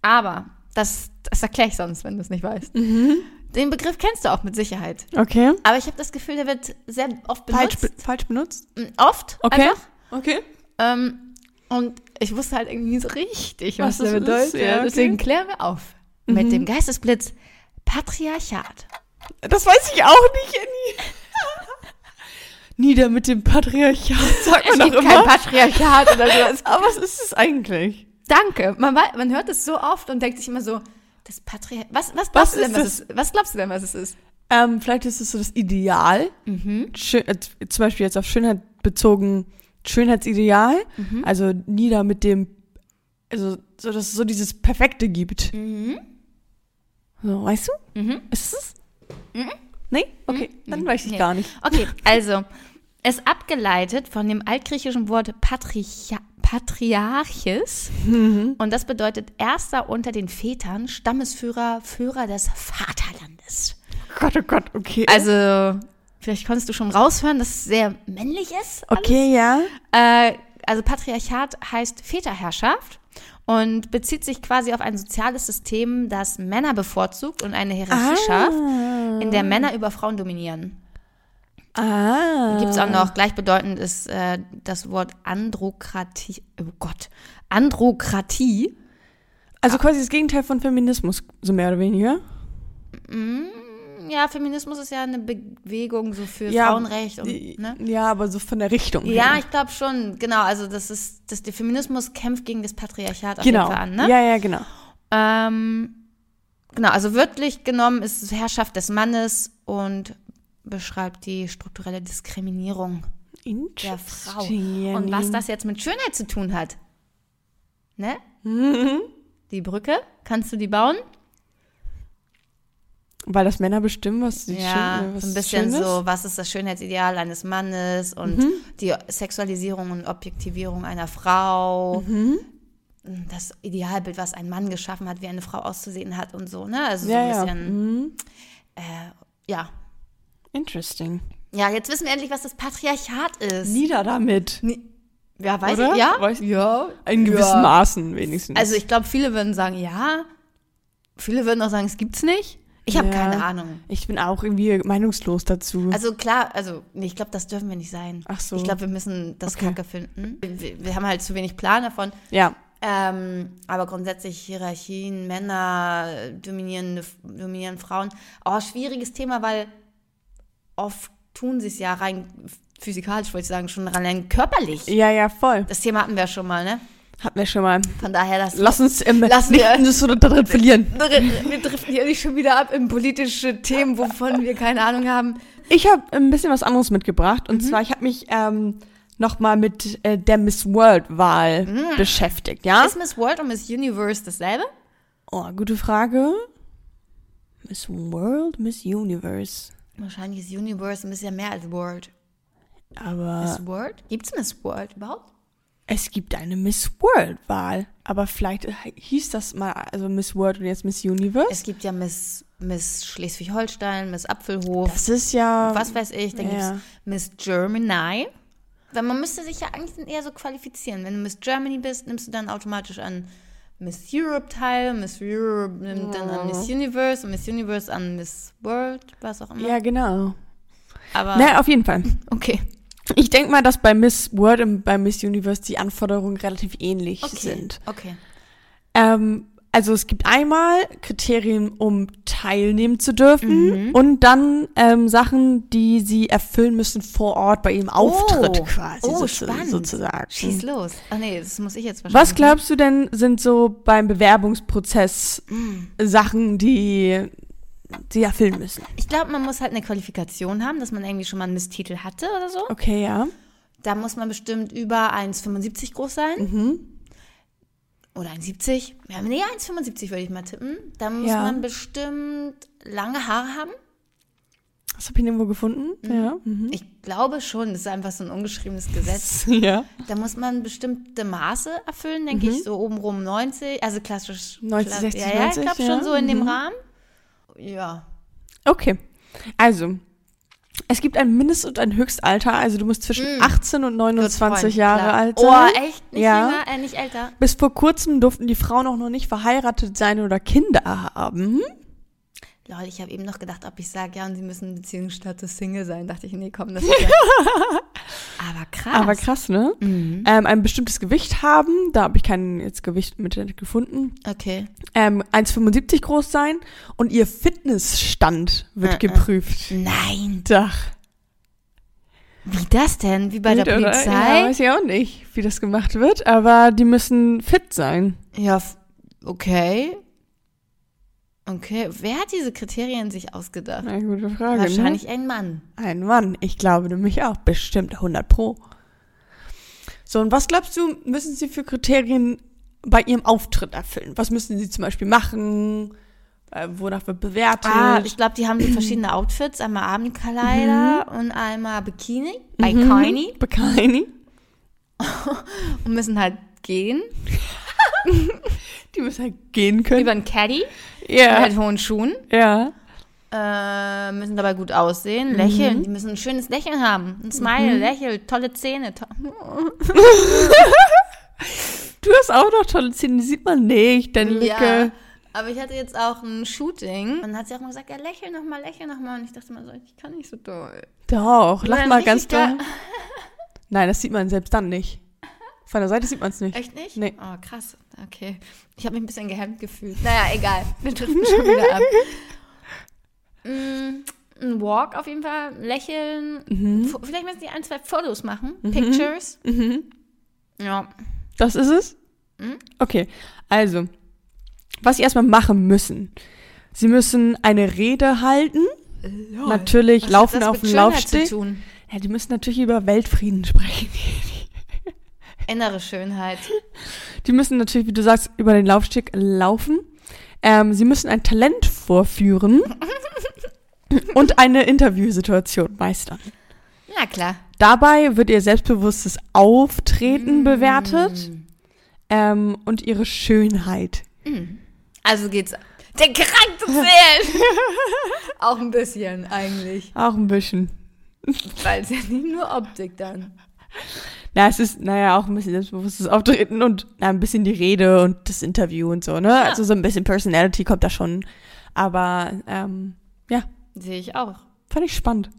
Aber das, das erkläre ich sonst, wenn du es nicht weißt. Den Begriff kennst du auch mit Sicherheit. Okay. Aber ich habe das Gefühl, der wird sehr oft Falsch, benutzt. be falsch benutzt? Mm, Oft Okay. einfach. Okay. Ähm, und ich wusste halt irgendwie nie so richtig, was, Was das bedeutet. ist, ja, okay. Deswegen klären wir auf. Mhm. Mit dem Geistesblitz Patriarchat. Das weiß ich auch nicht, Annie. Nieder mit dem Patriarchat, sagt Es man gibt doch kein immer. Patriarchat oder sowas. <laughs> Aber was ist es eigentlich? Danke. Man, man hört es so oft und denkt sich immer so, das Patriarchat. Was, was glaubst Was du denn, was es, was glaubst du denn, was es ist? Ähm, vielleicht ist es so das Ideal. Mhm. Schön, äh, zum Beispiel jetzt auf Schönheit bezogen, Schönheitsideal. Mhm. Also nieder mit dem, also so, dass es so dieses Perfekte gibt. Mhm. So, weißt du? Mhm. Ist es? Mhm. Nee? Okay, dann Nee. weiß ich Nee. gar nicht. Okay, also, es abgeleitet von dem altgriechischen Wort Patricha Patriarches. Mhm. Und das bedeutet Erster unter den Vätern, Stammesführer, Führer des Vaterlandes. Gott, oh Gott, okay. Also, vielleicht konntest du schon raushören, dass es sehr männlich ist. alles. okay, ja. Äh, also Patriarchat heißt Väterherrschaft und bezieht sich quasi auf ein soziales System, das Männer bevorzugt und eine Hierarchie schafft, Ah. in der Männer über Frauen dominieren. Ah. Gibt es auch noch, gleichbedeutend ist äh, das Wort Androkratie, oh Gott, Androkratie. Also quasi das Gegenteil von Feminismus, so mehr oder weniger. Mm, Ja, Feminismus ist ja eine Bewegung so für Ja, Frauenrecht und, ne? Ja, aber so von der Richtung. Ja, her. ich glaube schon, genau, also das ist, das, der Feminismus kämpft gegen das Patriarchat auf genau. jeden Fall an, ne? Ja, ja, genau. Ähm, genau, also wörtlich genommen ist es Herrschaft des Mannes und beschreibt die strukturelle Diskriminierung der Frau. Und was das jetzt mit Schönheit zu tun hat. Ne? Mhm. Die Brücke, kannst du die bauen? Weil das Männer bestimmen, was die ja, schön, was so ein bisschen schön ist? so, was ist das Schönheitsideal eines Mannes und Mhm. die Sexualisierung und Objektivierung einer Frau. Mhm. Das Idealbild, was ein Mann geschaffen hat, wie eine Frau auszusehen hat und so, ne? Also so Ja, ein ja. bisschen, Mhm. äh, ja. Interesting. Ja, jetzt wissen wir endlich, was das Patriarchat ist. Nieder damit. Ja, weiß Oder? ich, ja? Weiß- ja. In gewissen ja. Maßen wenigstens. Also ich glaube, viele würden sagen, ja. Viele würden auch sagen, es gibt's nicht. Ich habe Ja. keine Ahnung. ich bin auch irgendwie meinungslos dazu. Also klar, also nee, ich glaube, das dürfen wir nicht sein. Ach so. Ich glaube, wir müssen das Okay. Kacke finden. Wir, wir haben halt zu wenig Plan davon. ja. Ähm, aber grundsätzlich Hierarchien, Männer dominieren, dominieren Frauen. Oh, schwieriges Thema, weil oft tun sie es ja rein physikalisch, wollte ich sagen, schon rein körperlich. Ja, ja, voll. Das Thema hatten wir schon mal, ne? Hatten wir schon mal. Von daher, das Lass uns ähm, Lassen nicht wir- das so da drin verlieren. Wir driften hier nicht schon wieder ab in politische Themen, wovon wir keine Ahnung haben. Ich habe ein bisschen was anderes mitgebracht. Mhm. Und zwar, ich habe mich ähm, nochmal mit äh, der Miss World-Wahl Mhm. beschäftigt, ja? Ist Miss World und Miss Universe dasselbe? Oh, gute Frage. Miss World, Miss Universe. Wahrscheinlich ist Universe ein bisschen mehr als World. Aber Miss World? Gibt's Miss World überhaupt? Es gibt eine Miss World-Wahl. Aber vielleicht hieß das mal, also Miss World und jetzt Miss Universe. Es gibt ja Miss, Miss Schleswig-Holstein, Miss Apfelhof, das ist ja. was weiß ich. Dann ja. gibt's Miss Germany. Weil man müsste sich ja eigentlich eher so qualifizieren. Wenn du Miss Germany bist, nimmst du dann automatisch an Miss Europe teil. Miss Europe nimmt dann an Miss Universe und Miss Universe an Miss World, was auch immer. Ja, genau. Aber Na, auf jeden Fall. <laughs> okay. Ich denke mal, dass bei Miss World und bei Miss Universe die Anforderungen relativ ähnlich Okay. sind. Okay. Ähm, also es gibt einmal Kriterien, um teilnehmen zu dürfen Mhm. und dann ähm, Sachen, die sie erfüllen müssen vor Ort bei ihrem Auftritt quasi Oh, so, spannend. sozusagen. Schieß los. Ach nee, das muss ich jetzt wahrscheinlich. Was glaubst du denn sind so beim Bewerbungsprozess Mm. Sachen, die sie erfüllen müssen? Ich glaube, man muss halt eine Qualifikation haben, dass man irgendwie schon mal einen Misstitel hatte oder so. Okay, ja. Da muss man bestimmt über 1,75 groß sein. Mhm. Oder 1,70. Ja, nee, 1,75 würde ich mal tippen. Da muss Ja. man bestimmt lange Haare haben. Das habe ich irgendwo gefunden. Ja. Mhm. Ich glaube schon, das ist einfach so ein ungeschriebenes <laughs> Gesetz. Ja. Da muss man bestimmte Maße erfüllen, denke Mhm. ich, so obenrum 90, also klassisch. 90, klass- 60, ja, ja, 90, ich glaube ja. schon so in dem Mhm. Rahmen. Ja. Okay. Also, es gibt ein Mindest- und ein Höchstalter. Also du musst zwischen Mm. 18 und 29 Freund, Jahre klar. alt Oh, sein. echt? Nicht Ja. jünger, äh, nicht älter? Bis vor kurzem durften die Frauen auch noch nicht verheiratet sein oder Kinder haben. Lol, ich habe eben noch gedacht, ob ich sage, ja, und sie müssen Beziehungsstatus Single sein. Dachte ich, nee, komm, das ist ja. <laughs> Aber krass. Aber krass, ne? Mhm. Ähm, ein bestimmtes Gewicht haben, da habe ich kein jetzt Gewicht im Internet gefunden. Okay. Ähm, 1,75 groß sein und ihr Fitnessstand wird Äh, äh. geprüft. Nein. Dach. Wie das denn? Wie bei der Gut, oder? Ja, Polizei? weiß ich auch nicht, wie das gemacht wird, aber die müssen fit sein. Ja, okay. Okay. Wer hat diese Kriterien sich ausgedacht? Na, gute Frage. Wahrscheinlich ein Mann. Ne? Ein Mann. Ich glaube nämlich auch. Bestimmt 100 Pro. So, und was glaubst du, müssen sie für Kriterien bei ihrem Auftritt erfüllen? Was müssen sie zum Beispiel machen? Äh, wonach wird bewertet? Ah, ich glaube, die haben so verschiedene Outfits. Einmal Abendkleider und einmal Bikini. Mhm. Bikini. Bikini. <laughs> Und müssen halt gehen. <laughs> Die müssen halt gehen können. Über einen Caddy. Ja. Mit hohen Schuhen. ja. Äh, müssen dabei gut aussehen. Lächeln. Die müssen ein schönes Lächeln haben. Ein Smile, Lächeln, tolle Zähne. To <laughs> Du hast auch noch tolle Zähne, die sieht man nicht, deine Ja, Lücke. aber ich hatte jetzt auch ein Shooting. Und dann hat sie auch mal gesagt, ja, lächel noch mal, lächel noch mal. Und ich dachte mal so, ich kann nicht so doll. Doch, lach mal ganz doll. <laughs> Nein, das sieht man selbst dann nicht. Von der Seite sieht man es nicht. Echt nicht? Nee. Oh, krass. Okay. Ich habe mich ein bisschen gehemmt gefühlt. Naja, egal. Wir driften schon <laughs> wieder ab. Mm, ein Walk auf jeden Fall. Lächeln. Mhm. Vielleicht müssen die ein, zwei Fotos machen. Pictures. Mhm. Ja. Das ist es? Mhm. Okay, also, was sie erstmal machen müssen. Sie müssen eine Rede halten, natürlich Was laufen auf dem Laufsteg. Ja, die müssen natürlich über Weltfrieden <laughs> sprechen. Innere Schönheit. Die müssen natürlich, wie du sagst, über den Laufsteg laufen. Ähm, sie müssen ein Talent vorführen <laughs> und eine Interviewsituation meistern. Na klar. Dabei wird ihr selbstbewusstes Auftreten Mm. bewertet ähm, und ihre Schönheit. Also geht's. Der Charakter zählt. <laughs> Auch ein bisschen eigentlich. Auch ein bisschen. Weil es ja nicht nur Optik dann. Ja, es ist, naja, auch ein bisschen selbstbewusstes Auftreten und na, ein bisschen die Rede und das Interview und so, ne? Also so ein bisschen Personality kommt da schon. Aber, ähm, ja, Sehe ich auch. fand ich spannend.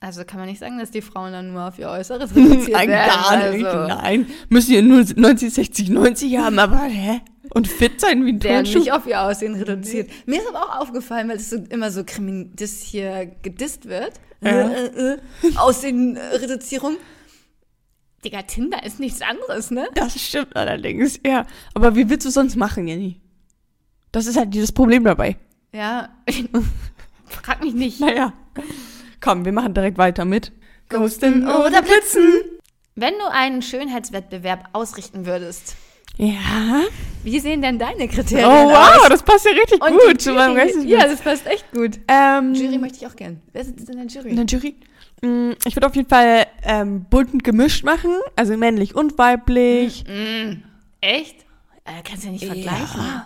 Also kann man nicht sagen, dass die Frauen dann nur auf ihr Äußeres <laughs> reduziert Nein, werden. gar nicht. Also, Nein. Müssen ja nur 90, 60, 90 haben, aber, hä? Und fit sein wie ein der Turnschuh. nicht auf ihr Aussehen reduziert. Mir ist aber auch aufgefallen, weil es so immer so krimin das hier gedisst wird. Ja. Äh, äh, äh, Aussehen-Reduzierung. Digga, Tinder ist nichts anderes, ne? Das stimmt allerdings, ja. Aber wie willst du sonst machen, Jenny? Das ist halt dieses Problem dabei. Ja. <laughs> Frag mich nicht. Naja. Komm, wir machen direkt weiter mit. Ghosten oder Blitzen. Wenn du einen Schönheitswettbewerb ausrichten würdest, Ja. wie sehen denn deine Kriterien Oh, wow, aus? das passt ja richtig Und gut die zu meinem Jury- Geistesblitz. Ja, das passt echt gut. Ähm, Jury möchte ich auch gern. Wer sitzt in der Jury? in der Jury? Mm, Ich würde auf jeden Fall ähm, bunt und gemischt machen, also männlich und weiblich. Mm, echt? Äh, kannst du ja nicht vergleichen.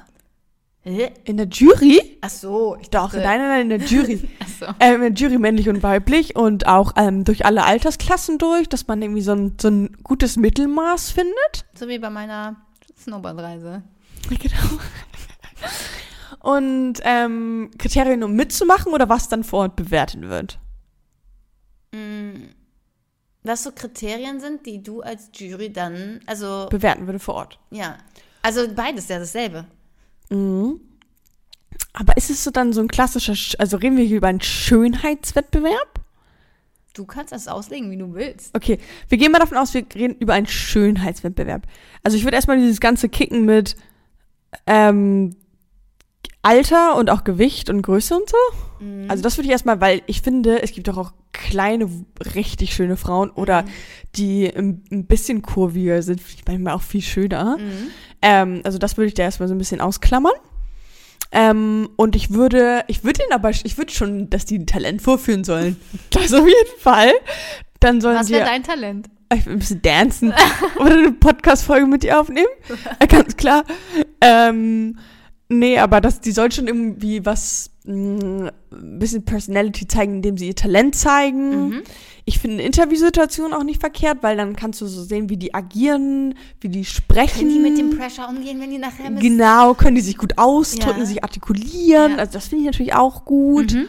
Hä? In der Jury? Ach so, ich Doch, dachte, nein, nein, nein, in der Jury. <laughs> Ach so. ähm, in der Jury männlich und weiblich und auch ähm, durch alle Altersklassen durch, dass man irgendwie so ein, so ein gutes Mittelmaß findet. So wie bei meiner Snowboardreise. <laughs> Genau. Und ähm, Kriterien, um mitzumachen oder was dann vor Ort bewertet wird. Mm, Was so Kriterien sind, die du als Jury dann, also, Bewerten würde vor Ort. ja. Also beides ja dasselbe. Mhm. Aber ist es so dann so ein klassischer, Sch- also reden wir hier über einen Schönheitswettbewerb? Du kannst das auslegen, wie du willst. Okay, wir gehen mal davon aus, wir reden über einen Schönheitswettbewerb. Also ich würde erstmal dieses ganze Kicken mit ähm, Alter und auch Gewicht und Größe und so. Also das würde ich erstmal, weil ich finde, es gibt doch auch kleine, richtig schöne Frauen oder die ein, bisschen kurviger sind, manchmal auch viel schöner. Ähm, also das würde ich da erstmal so ein bisschen ausklammern. Ähm, und ich würde, ich würde den aber, ich würde schon, dass die ein Talent vorführen sollen. <laughs> Das auf jeden Fall. Dann sollen Was sie wäre dein Talent? ich will ein bisschen dancen <laughs> oder eine Podcast-Folge mit dir aufnehmen. <laughs> Äh, Ganz klar. Ähm, nee, aber das, die soll schon irgendwie was mh, ein bisschen Personality zeigen, indem sie ihr Talent zeigen. Mhm. Ich finde eine Interviewsituation auch nicht verkehrt, weil dann kannst du so sehen, wie die agieren, wie die sprechen. Können die mit dem Pressure umgehen, wenn die nachher Miss Genau, können die sich gut ausdrücken, Ja. sich artikulieren. Ja. Also das finde ich natürlich auch gut. Mhm.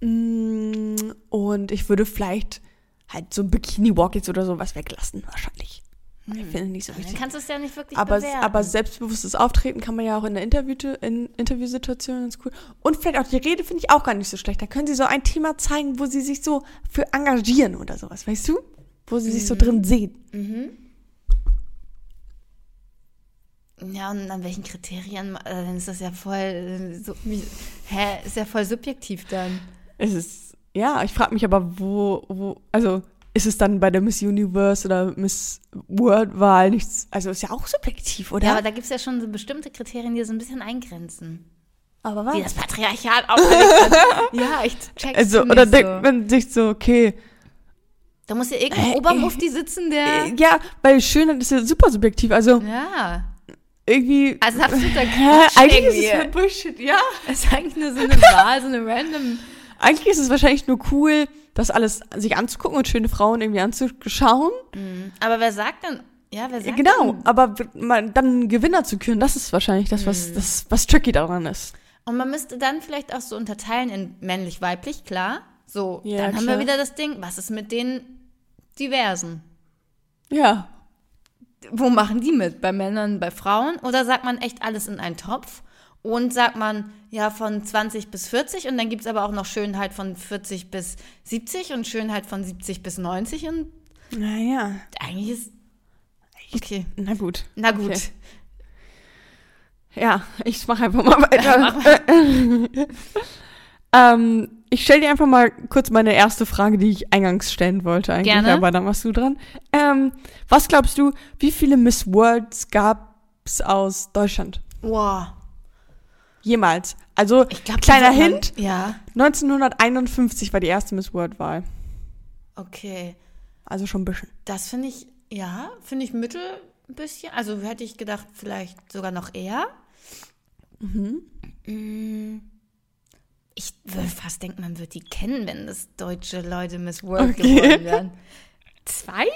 Mm, Und ich würde vielleicht halt so ein Bikini-Walk jetzt oder sowas weglassen, wahrscheinlich. Ich finde nicht so Dann wichtig. kannst du es ja nicht wirklich Aber, bewerten. aber selbstbewusstes Auftreten kann man ja auch in der Interview, in Interviewsituationen ganz cool. Und vielleicht auch die Rede finde ich auch gar nicht so schlecht. Da können sie so ein Thema zeigen, wo sie sich so für engagieren oder sowas, weißt du? Wo sie sich so drin sehen. Mhm. Ja, und an welchen Kriterien, äh, dann ist das ja voll, äh, so, hä, ist ja voll subjektiv dann. Es ist, ja, ich frage mich aber, wo, wo, also ist es dann bei der Miss Universe oder Miss World-Wahl nichts, also ist ja auch subjektiv, oder? Ja, aber da gibt es ja schon so bestimmte Kriterien, die so ein bisschen eingrenzen. aber Wie das Patriarchat hat. <laughs> ja, ich check's Also, nicht oder so. denkt man sich so, okay, Da muss ja irgendein Äh, Obermufti sitzen, der... äh, ja, weil Schönheit ist ja super subjektiv, also Ja, irgendwie, also absoluter <laughs> Quatsch eigentlich ist es irgendwie. nur Bullshit, ja. Es ist eigentlich nur so eine Wahl, so eine random... <laughs> Eigentlich ist es wahrscheinlich nur cool, das alles sich anzugucken und schöne Frauen irgendwie anzuschauen. Aber wer sagt denn... Ja, wer Ja, sagt genau, denn, aber man, dann Gewinner zu küren, das ist wahrscheinlich das, was, das, was tricky daran ist. Und man müsste dann vielleicht auch so unterteilen in männlich-weiblich, klar. So, Ja, dann haben klar. wir wieder das Ding, was ist mit den Diversen? Ja. Wo machen die mit? Bei Männern, bei Frauen? Oder sagt man echt alles in einen Topf? Und sagt man, ja, von 20 bis 40 und dann gibt es aber auch noch Schönheit von 40 bis 70 und Schönheit von 70 bis 90 und Naja, eigentlich ist. Okay. na gut. Na gut. Okay. Ja, ich mache einfach mal <laughs> weiter. <laughs> ähm, ich stelle dir einfach mal kurz meine erste Frage, die ich eingangs stellen wollte eigentlich, Gerne. aber dann warst du dran. Ähm, was glaubst du, wie viele Miss Worlds gab's aus Deutschland? Wow. Jemals. Also, Ich glaube, kleiner Hint, Ja, 1951 war die erste Miss World-Wahl. okay. Also schon ein bisschen. Das finde ich, ja, finde ich mittel ein bisschen. Also hätte ich gedacht, vielleicht sogar noch eher. Mm. Ich würde fast denken, man wird die kennen, wenn das deutsche Leute Miss World Okay. geworden wären. <laughs> Zwei?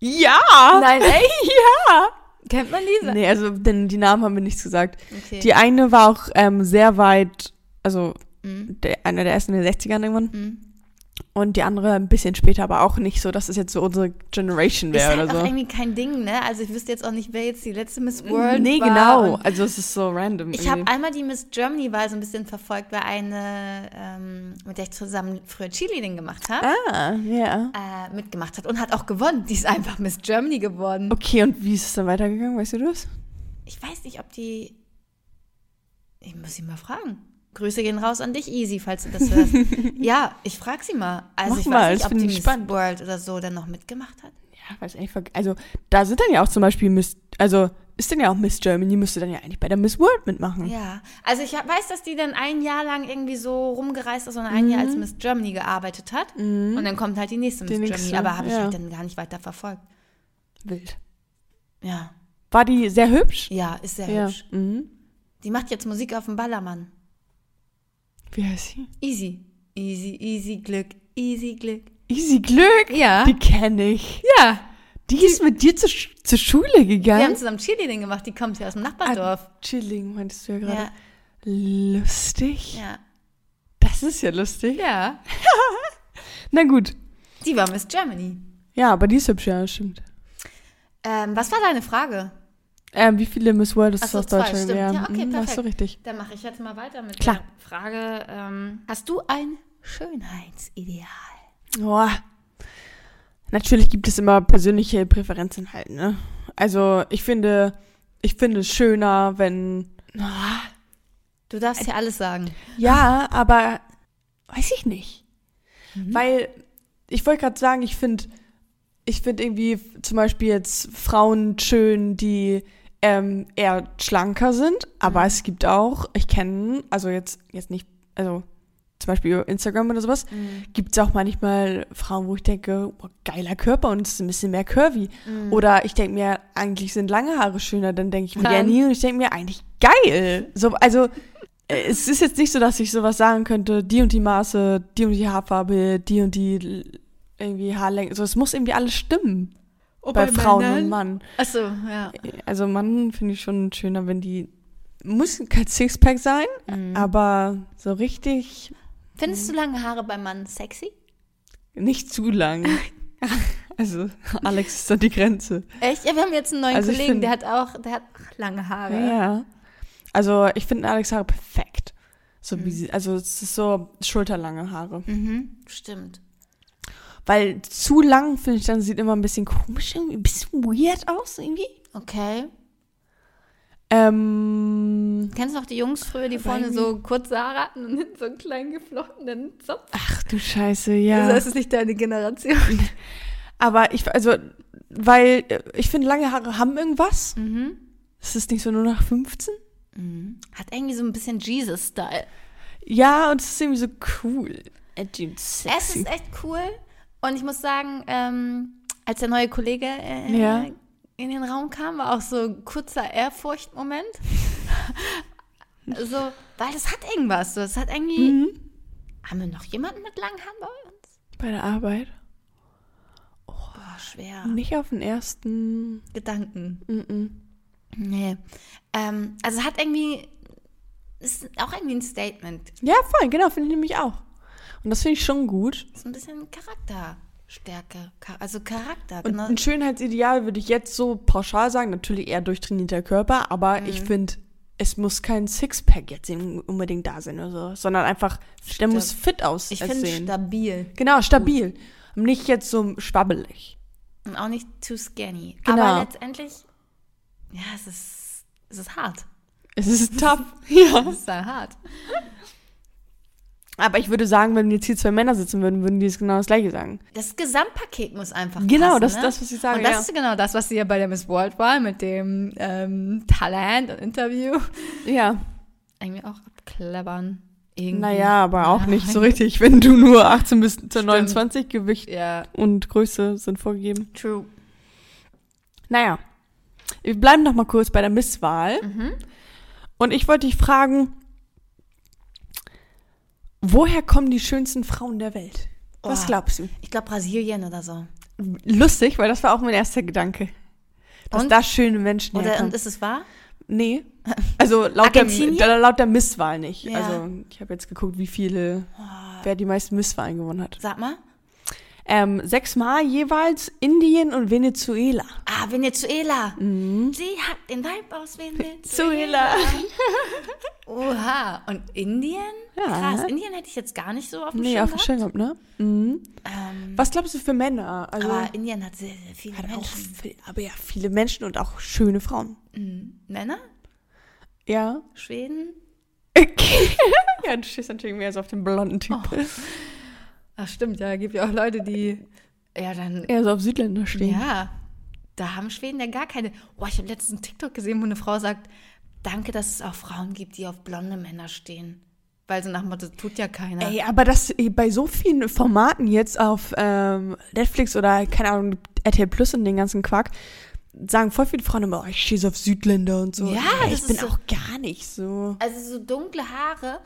Ja! Nein, echt? <laughs> Ja! Kennt man diese? Nee, also denn die Namen haben wir nichts gesagt. Okay. Die eine war auch ähm, sehr weit, also Mhm. der, einer der ersten in den 60ern irgendwann. Mhm. Und die andere ein bisschen später, aber auch nicht so, dass es jetzt so unsere Generation Ist wäre halt oder so. irgendwie kein Ding, ne? Also ich wüsste jetzt auch nicht, wer jetzt die letzte Miss World nee, war. genau. Und Also es ist so random. Ich habe einmal die Miss Germany-Wahl so ein bisschen verfolgt, weil eine, ähm, mit der ich zusammen früher Cheerleading gemacht habe, Ah, ja. äh, mitgemacht hat und hat auch gewonnen. Die ist einfach Miss Germany geworden. Okay, und wie ist es dann weitergegangen? Weißt du das? Ich weiß nicht, ob die. Ich muss sie mal fragen. Grüße gehen raus an dich, Easy, falls du das hörst. <laughs> ja, ich frage sie mal. Also Mach ich mal, weiß nicht, ob die Miss spannend. World oder so dann noch mitgemacht hat. Ja, weiß eigentlich. Also da sind dann ja auch zum Beispiel Miss, also ist dann ja auch Miss Germany, müsste dann ja eigentlich bei der Miss World mitmachen. Ja, also ich weiß, dass die dann ein Jahr lang irgendwie so rumgereist ist und ein Jahr als Miss Germany gearbeitet hat. Und dann kommt halt die nächste Mhm. Die Miss nächste, Germany, aber habe ich ja. halt dann gar nicht weiter verfolgt. Wild. Ja, War die sehr hübsch? ja, ist sehr Ja. hübsch. Mhm. Die macht jetzt Musik auf dem Ballermann. Wie heißt sie? Easy, easy, easy Glück, easy Glück. Easy Glück. Ja. Die kenne ich. Ja, Die ist mit dir zur, Sch- zur Schule wir haben gegangen. zusammen Cheerleading gemacht, die kommt ja aus dem Nachbardorf. Chilling, meintest du ja gerade. Ja, Lustig. ja, Das ist ja lustig. ja. <laughs> Na gut. Die war Miss Germany. Ja, aber die ist hübsch, ja, stimmt. Ähm, was war deine Frage? Ähm, wie viele Miss World ist es so, aus Deutschland? stimmt. Ja, okay, mhm, Hast du perfekt. richtig. Dann mache ich jetzt mal weiter mit Klar. der Frage. Ähm, hast du ein Schönheitsideal? Boah. Natürlich gibt es immer persönliche Präferenzen halt, ne? Also, ich finde, ich finde es schöner, wenn. Ah, Du darfst ja alles sagen. Ja, aber weiß ich nicht. Mhm. Weil ich wollte gerade sagen, ich finde, ich finde irgendwie zum Beispiel jetzt Frauen schön, die ähm, eher schlanker sind, aber Mhm. es gibt auch, ich kenne, also jetzt, jetzt nicht, also zum Beispiel über Instagram oder sowas, Mhm. gibt es auch manchmal Frauen, wo ich denke, boah, geiler Körper und es ist ein bisschen mehr curvy. Mhm. Oder ich denke mir, eigentlich sind lange Haare schöner, dann denke ich mir, ja nie und ich denke mir, eigentlich geil. So, also Äh, Es ist jetzt nicht so, dass ich sowas sagen könnte, die und die Maße, die und die Haarfarbe, die und die irgendwie Haarlänge. So, es muss irgendwie alles stimmen. bei Frauen und Mann. Achso, ja. Also Mann finde ich schon schöner, wenn die muss kein Sixpack sein, Mhm. aber so richtig Findest du lange Haare beim Mann sexy? nicht zu lang. <laughs> also Alex ist da die Grenze. Echt? Ja, wir haben jetzt einen neuen Also Kollegen, find- der hat auch, der hat lange Haare. Ja. Also ich finde Alex Haare perfekt. So Mhm. wie sie, also es ist so schulterlange Haare. Mhm, stimmt. Weil zu lang, finde ich, dann sieht immer ein bisschen komisch, irgendwie ein bisschen weird aus, irgendwie. Okay. Ähm, Kennst du noch die Jungs früher, die vorne so kurze Haare hatten und hinten so einen kleinen geflochtenen Zopf? ach du Scheiße, ja. Also das ist nicht deine Generation. <laughs> Aber ich, also, weil äh, ich finde, lange Haare haben irgendwas. Mhm. Es ist nicht so nur nach 15. Mhm. Hat irgendwie so ein bisschen Jesus-Style. Ja, und es ist irgendwie so cool. Edgy und Es sexy. ist echt cool. Und ich muss sagen, ähm, als der neue Kollege äh, Ja. in den Raum kam, war auch so ein kurzer Ehrfurcht-Moment. <laughs> so, weil das hat irgendwas. Das hat irgendwie. Mhm. Haben wir noch jemanden mit langen Haaren bei uns? Bei der Arbeit. Boah, schwer. Nicht auf den ersten. Gedanken. Mm-mm. Nee. Ähm, also es hat irgendwie. Ist auch irgendwie ein Statement. Ja, voll, genau, finde ich nämlich auch. Und das finde ich schon gut. Ist ein bisschen Charakterstärke. Cha- Also Charakter. Und Genau. ein Schönheitsideal würde ich jetzt so pauschal sagen, natürlich eher durchtrainierter Körper, aber ich Mhm. finde, es muss kein Sixpack jetzt unbedingt da sein oder so, sondern einfach, der Stimmt. muss fit aus Ich finde aussehen. stabil. Genau, stabil. Und nicht jetzt so schwabbelig. Und auch nicht too skinny. Genau. Aber letztendlich, ja, es ist, es ist hart. Es ist <laughs> tough. ja. Es ist sehr hart. Aber ich würde sagen, wenn jetzt hier zwei Männer sitzen würden, würden die es genau das gleiche sagen. Das Gesamtpaket muss einfach Genau, passen, das ist ne? das, was ich sage, Und das ja. ist genau das, was sie ja bei der Miss World war, mit dem ähm, Talent und Interview. Ja. Irgendwie auch abklebern. Irgendwie. Naja, aber auch Ja. nicht so richtig, wenn du nur 18 bis zu 29 Gewicht Ja, und Größe sind vorgegeben. true. Naja, wir bleiben noch mal kurz bei der Misswahl. Mhm. Und ich wollte dich fragen, woher kommen die schönsten Frauen der Welt? Was Oh. glaubst du? Ich glaube Brasilien oder so. Lustig, weil das war auch mein erster Gedanke. Dass Und? da schöne Menschen Oder herkommen. und ist es wahr? Nee. Also laut der, laut der Misswahl nicht. Ja. Also ich habe jetzt geguckt, wie viele, wer die meisten Misswahlen gewonnen hat. Sag mal. Ähm, sechsmal jeweils Indien und Venezuela. Ah, Venezuela. Mhm. Sie hat den Leib aus Venezuela. <laughs> Oha. Und Indien? Ja. Krass. Indien hätte ich jetzt gar nicht so auf dem Nee, Schirm auf dem Schirm gehabt, ne? Mhm. Ähm, Was glaubst du für Männer? Also aber Indien hat sehr, sehr viele hat auch Menschen. viel, aber ja, viele Menschen und auch schöne Frauen. Mhm. Männer? Ja. Schweden? <laughs> ja, du stehst natürlich mehr so auf den blonden Typ. Oh. Ach stimmt, ja, gibt ja auch Leute, die ja dann Eher so auf Südländer stehen. ja, da haben Schweden ja gar keine. Oh, ich habe letztens einen TikTok gesehen, wo eine Frau sagt, danke, dass es auch Frauen gibt, die auf blonde Männer stehen, weil so nach dem Motto tut ja keiner. Ey, aber das bei so vielen Formaten jetzt auf ähm, Netflix oder, keine Ahnung, RTL Plus und den ganzen Quark, sagen voll viele Frauen immer, oh, ich stehe so auf Südländer und so. Ja, Ey, das ich bin so- auch gar nicht so. Also so dunkle Haare.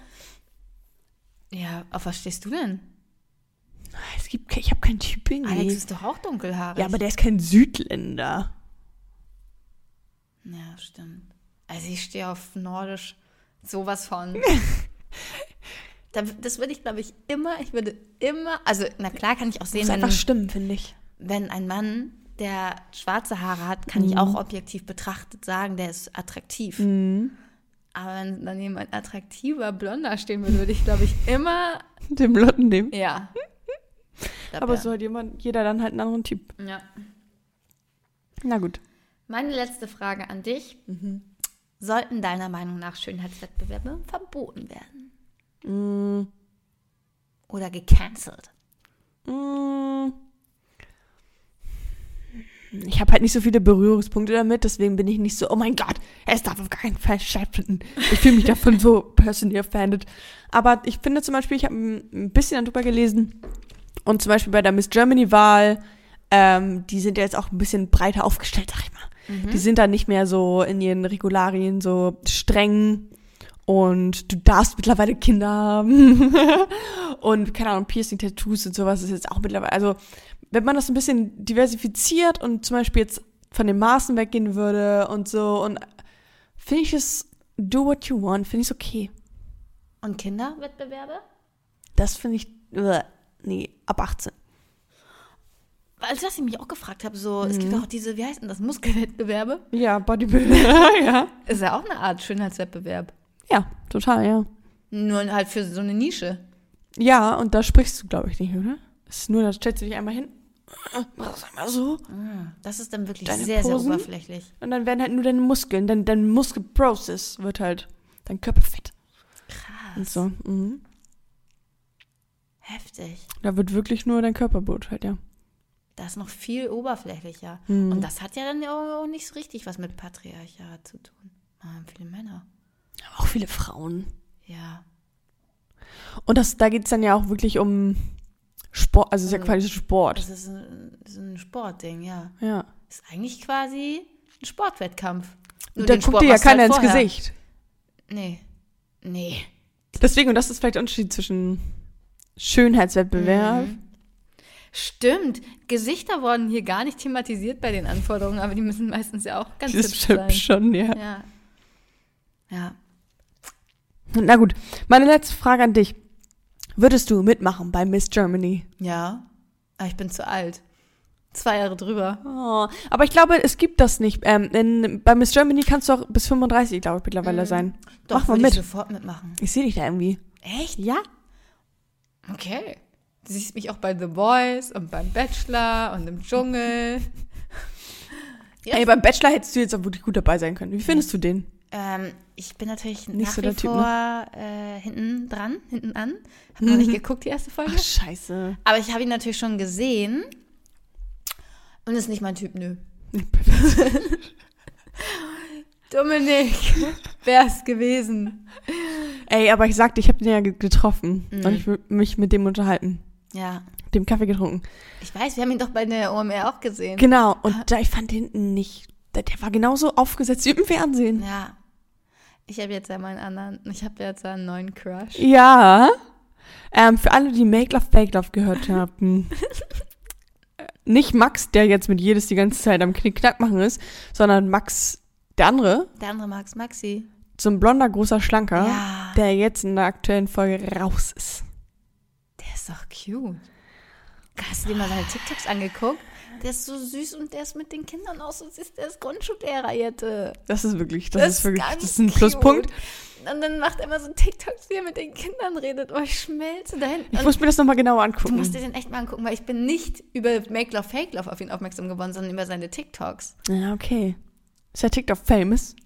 Ja, auf was stehst du denn? Es gibt, ich habe keinen Typ irgendwie. Alex ist doch auch dunkelhaarig. ja, aber der ist kein Südländer. Ja, stimmt. Also ich stehe auf Nordisch sowas von. <laughs> Da- das würde ich, glaube ich, immer, ich würde immer, also na klar kann ich auch sehen, wenn, einfach stimmen, finde ich. wenn ein Mann, der schwarze Haare hat, kann ich auch objektiv betrachtet sagen, der ist attraktiv. Mhm. Aber wenn dann jemand attraktiver, blonder stehen würde, würde ich, glaube ich, immer, Den blonden nehmen. ja. Glaub, Aber so hat jemand, jeder dann halt einen anderen Typ. Ja. Na gut. Meine letzte Frage an dich. Mhm. Sollten deiner Meinung nach Schönheitswettbewerbe verboten werden? Mm, Oder gecancelt? mm. Ich habe halt nicht so viele Berührungspunkte damit, deswegen bin ich nicht so, oh mein Gott, es darf auf keinen Fall stattfinden. Ich fühle mich davon <laughs> so personally offended. Aber ich finde zum Beispiel, ich habe ein bisschen darüber gelesen und zum Beispiel bei der Miss Germany-Wahl, ähm, die sind ja jetzt auch ein bisschen breiter aufgestellt, sag ich mal. Die sind da nicht mehr so in ihren Regularien so streng Und du darfst mittlerweile Kinder haben. <laughs> und keine Ahnung, Piercing-Tattoos und sowas ist jetzt auch mittlerweile. Also, wenn man das ein bisschen diversifiziert und zum Beispiel jetzt von den Maßen weggehen würde und so, und finde ich es, do what you want, finde ich es okay. Und Kinderwettbewerbe? Das finde ich, äh, nee, ab 18. Also, ich mich auch gefragt habe, so, es Mhm. gibt auch diese, wie heißt denn das, Muskelwettbewerbe? Ja, Bodybuilder, <laughs> ja. Ist ja auch eine Art Schönheitswettbewerb. Ja, total, ja. Nur halt für so eine Nische. Ja, und da sprichst du, glaube ich, nicht, oder? Es ist nur, da stellst du dich einmal hin, <clears throat> mach das einmal so, Ah, Das ist dann wirklich Deine sehr, sehr Posen? oberflächlich. und dann werden halt nur deine Muskeln, dein, dein Muskelprocess wird halt, dein Körper fett und Krass. so. Mhm. Heftig. Da wird wirklich nur dein Körper beurteilt, ja. Das ist noch viel oberflächlicher. Mhm. Und das hat ja dann auch nicht so richtig was mit Patriarchat zu tun. Ah, viele Männer. Aber auch viele Frauen. Ja. Und das, da geht's dann ja auch wirklich um Sport, also es ist ja Mhm. quasi Sport. Das ist ein, das ist ein Sportding, ja. Ja. Ist eigentlich quasi ein Sportwettkampf. Nur da guckt Sport dir ja halt keiner ins vorher. Gesicht. Nee. Nee. Deswegen, und das ist vielleicht der Unterschied zwischen Schönheitswettbewerb. Mhm. Stimmt. Gesichter wurden hier gar nicht thematisiert bei den Anforderungen, aber die müssen meistens ja auch ganz Das hübsch stimmt sein. schon, ja. Ja. Ja. Na gut, meine letzte Frage an dich. Würdest du mitmachen bei Miss Germany? Ja. Aber ich bin zu alt. Zwei Jahre drüber. Oh, aber ich glaube, es gibt das nicht. Ähm, in, bei Miss Germany kannst du auch bis 35, glaube ich, mittlerweile Mhm. sein. Doch, Mach mal mit. ich sofort mitmachen. Ich sehe dich da irgendwie. Echt? Ja? Okay. Du siehst mich auch bei The Boys und beim Bachelor und im Dschungel. Ja. <laughs> Ey, beim Bachelor hättest du jetzt auch wirklich gut dabei sein können. Wie findest du den? Ähm, ich bin natürlich Nicht nach so wie der Typ, vor äh, hinten dran, hinten an. Hab noch nicht geguckt, die erste Folge. Ach, scheiße. Aber ich habe ihn natürlich schon gesehen. Und ist nicht mein Typ, nö. <laughs> Dominik, wär's gewesen. Ey, aber ich sagte, ich habe den ja ge- getroffen. Mhm. Und ich will mich mit dem unterhalten. Ja. Dem Kaffee getrunken. Ich weiß, wir haben ihn doch bei der OMR auch gesehen. Genau. Und da, ich fand den nicht. Der, der war genauso aufgesetzt wie im Fernsehen. Ja. Ich habe jetzt ja meinen anderen, ich habe jetzt einen neuen Crush. Ja. Ähm, für alle, die Make Love Fake Love gehört <laughs> haben. Nicht Max, der jetzt mit jedes die ganze Zeit am Knickknack machen ist, sondern Max, der andere, Der andere Max Maxi. So ein blonder, großer Schlanker, Ja. der jetzt in der aktuellen Folge raus ist. Der ist doch cute. Hast du dir mal seine TikToks angeguckt? Der ist so süß und der ist mit den Kindern auch so süß. Der ist Grundschullehrer, Jette. Das ist wirklich, das, ist wirklich, das ist ein cute. Pluspunkt. Und dann macht er immer so TikToks, wie er mit den Kindern redet. Oh, ich schmelze dahin. Ich Und muss mir das nochmal genauer du angucken. musst dir den echt mal angucken, weil ich bin nicht über Make Love Fake Love auf ihn aufmerksam geworden, sondern über seine TikToks. Ja, okay. Ist der TikTok famous?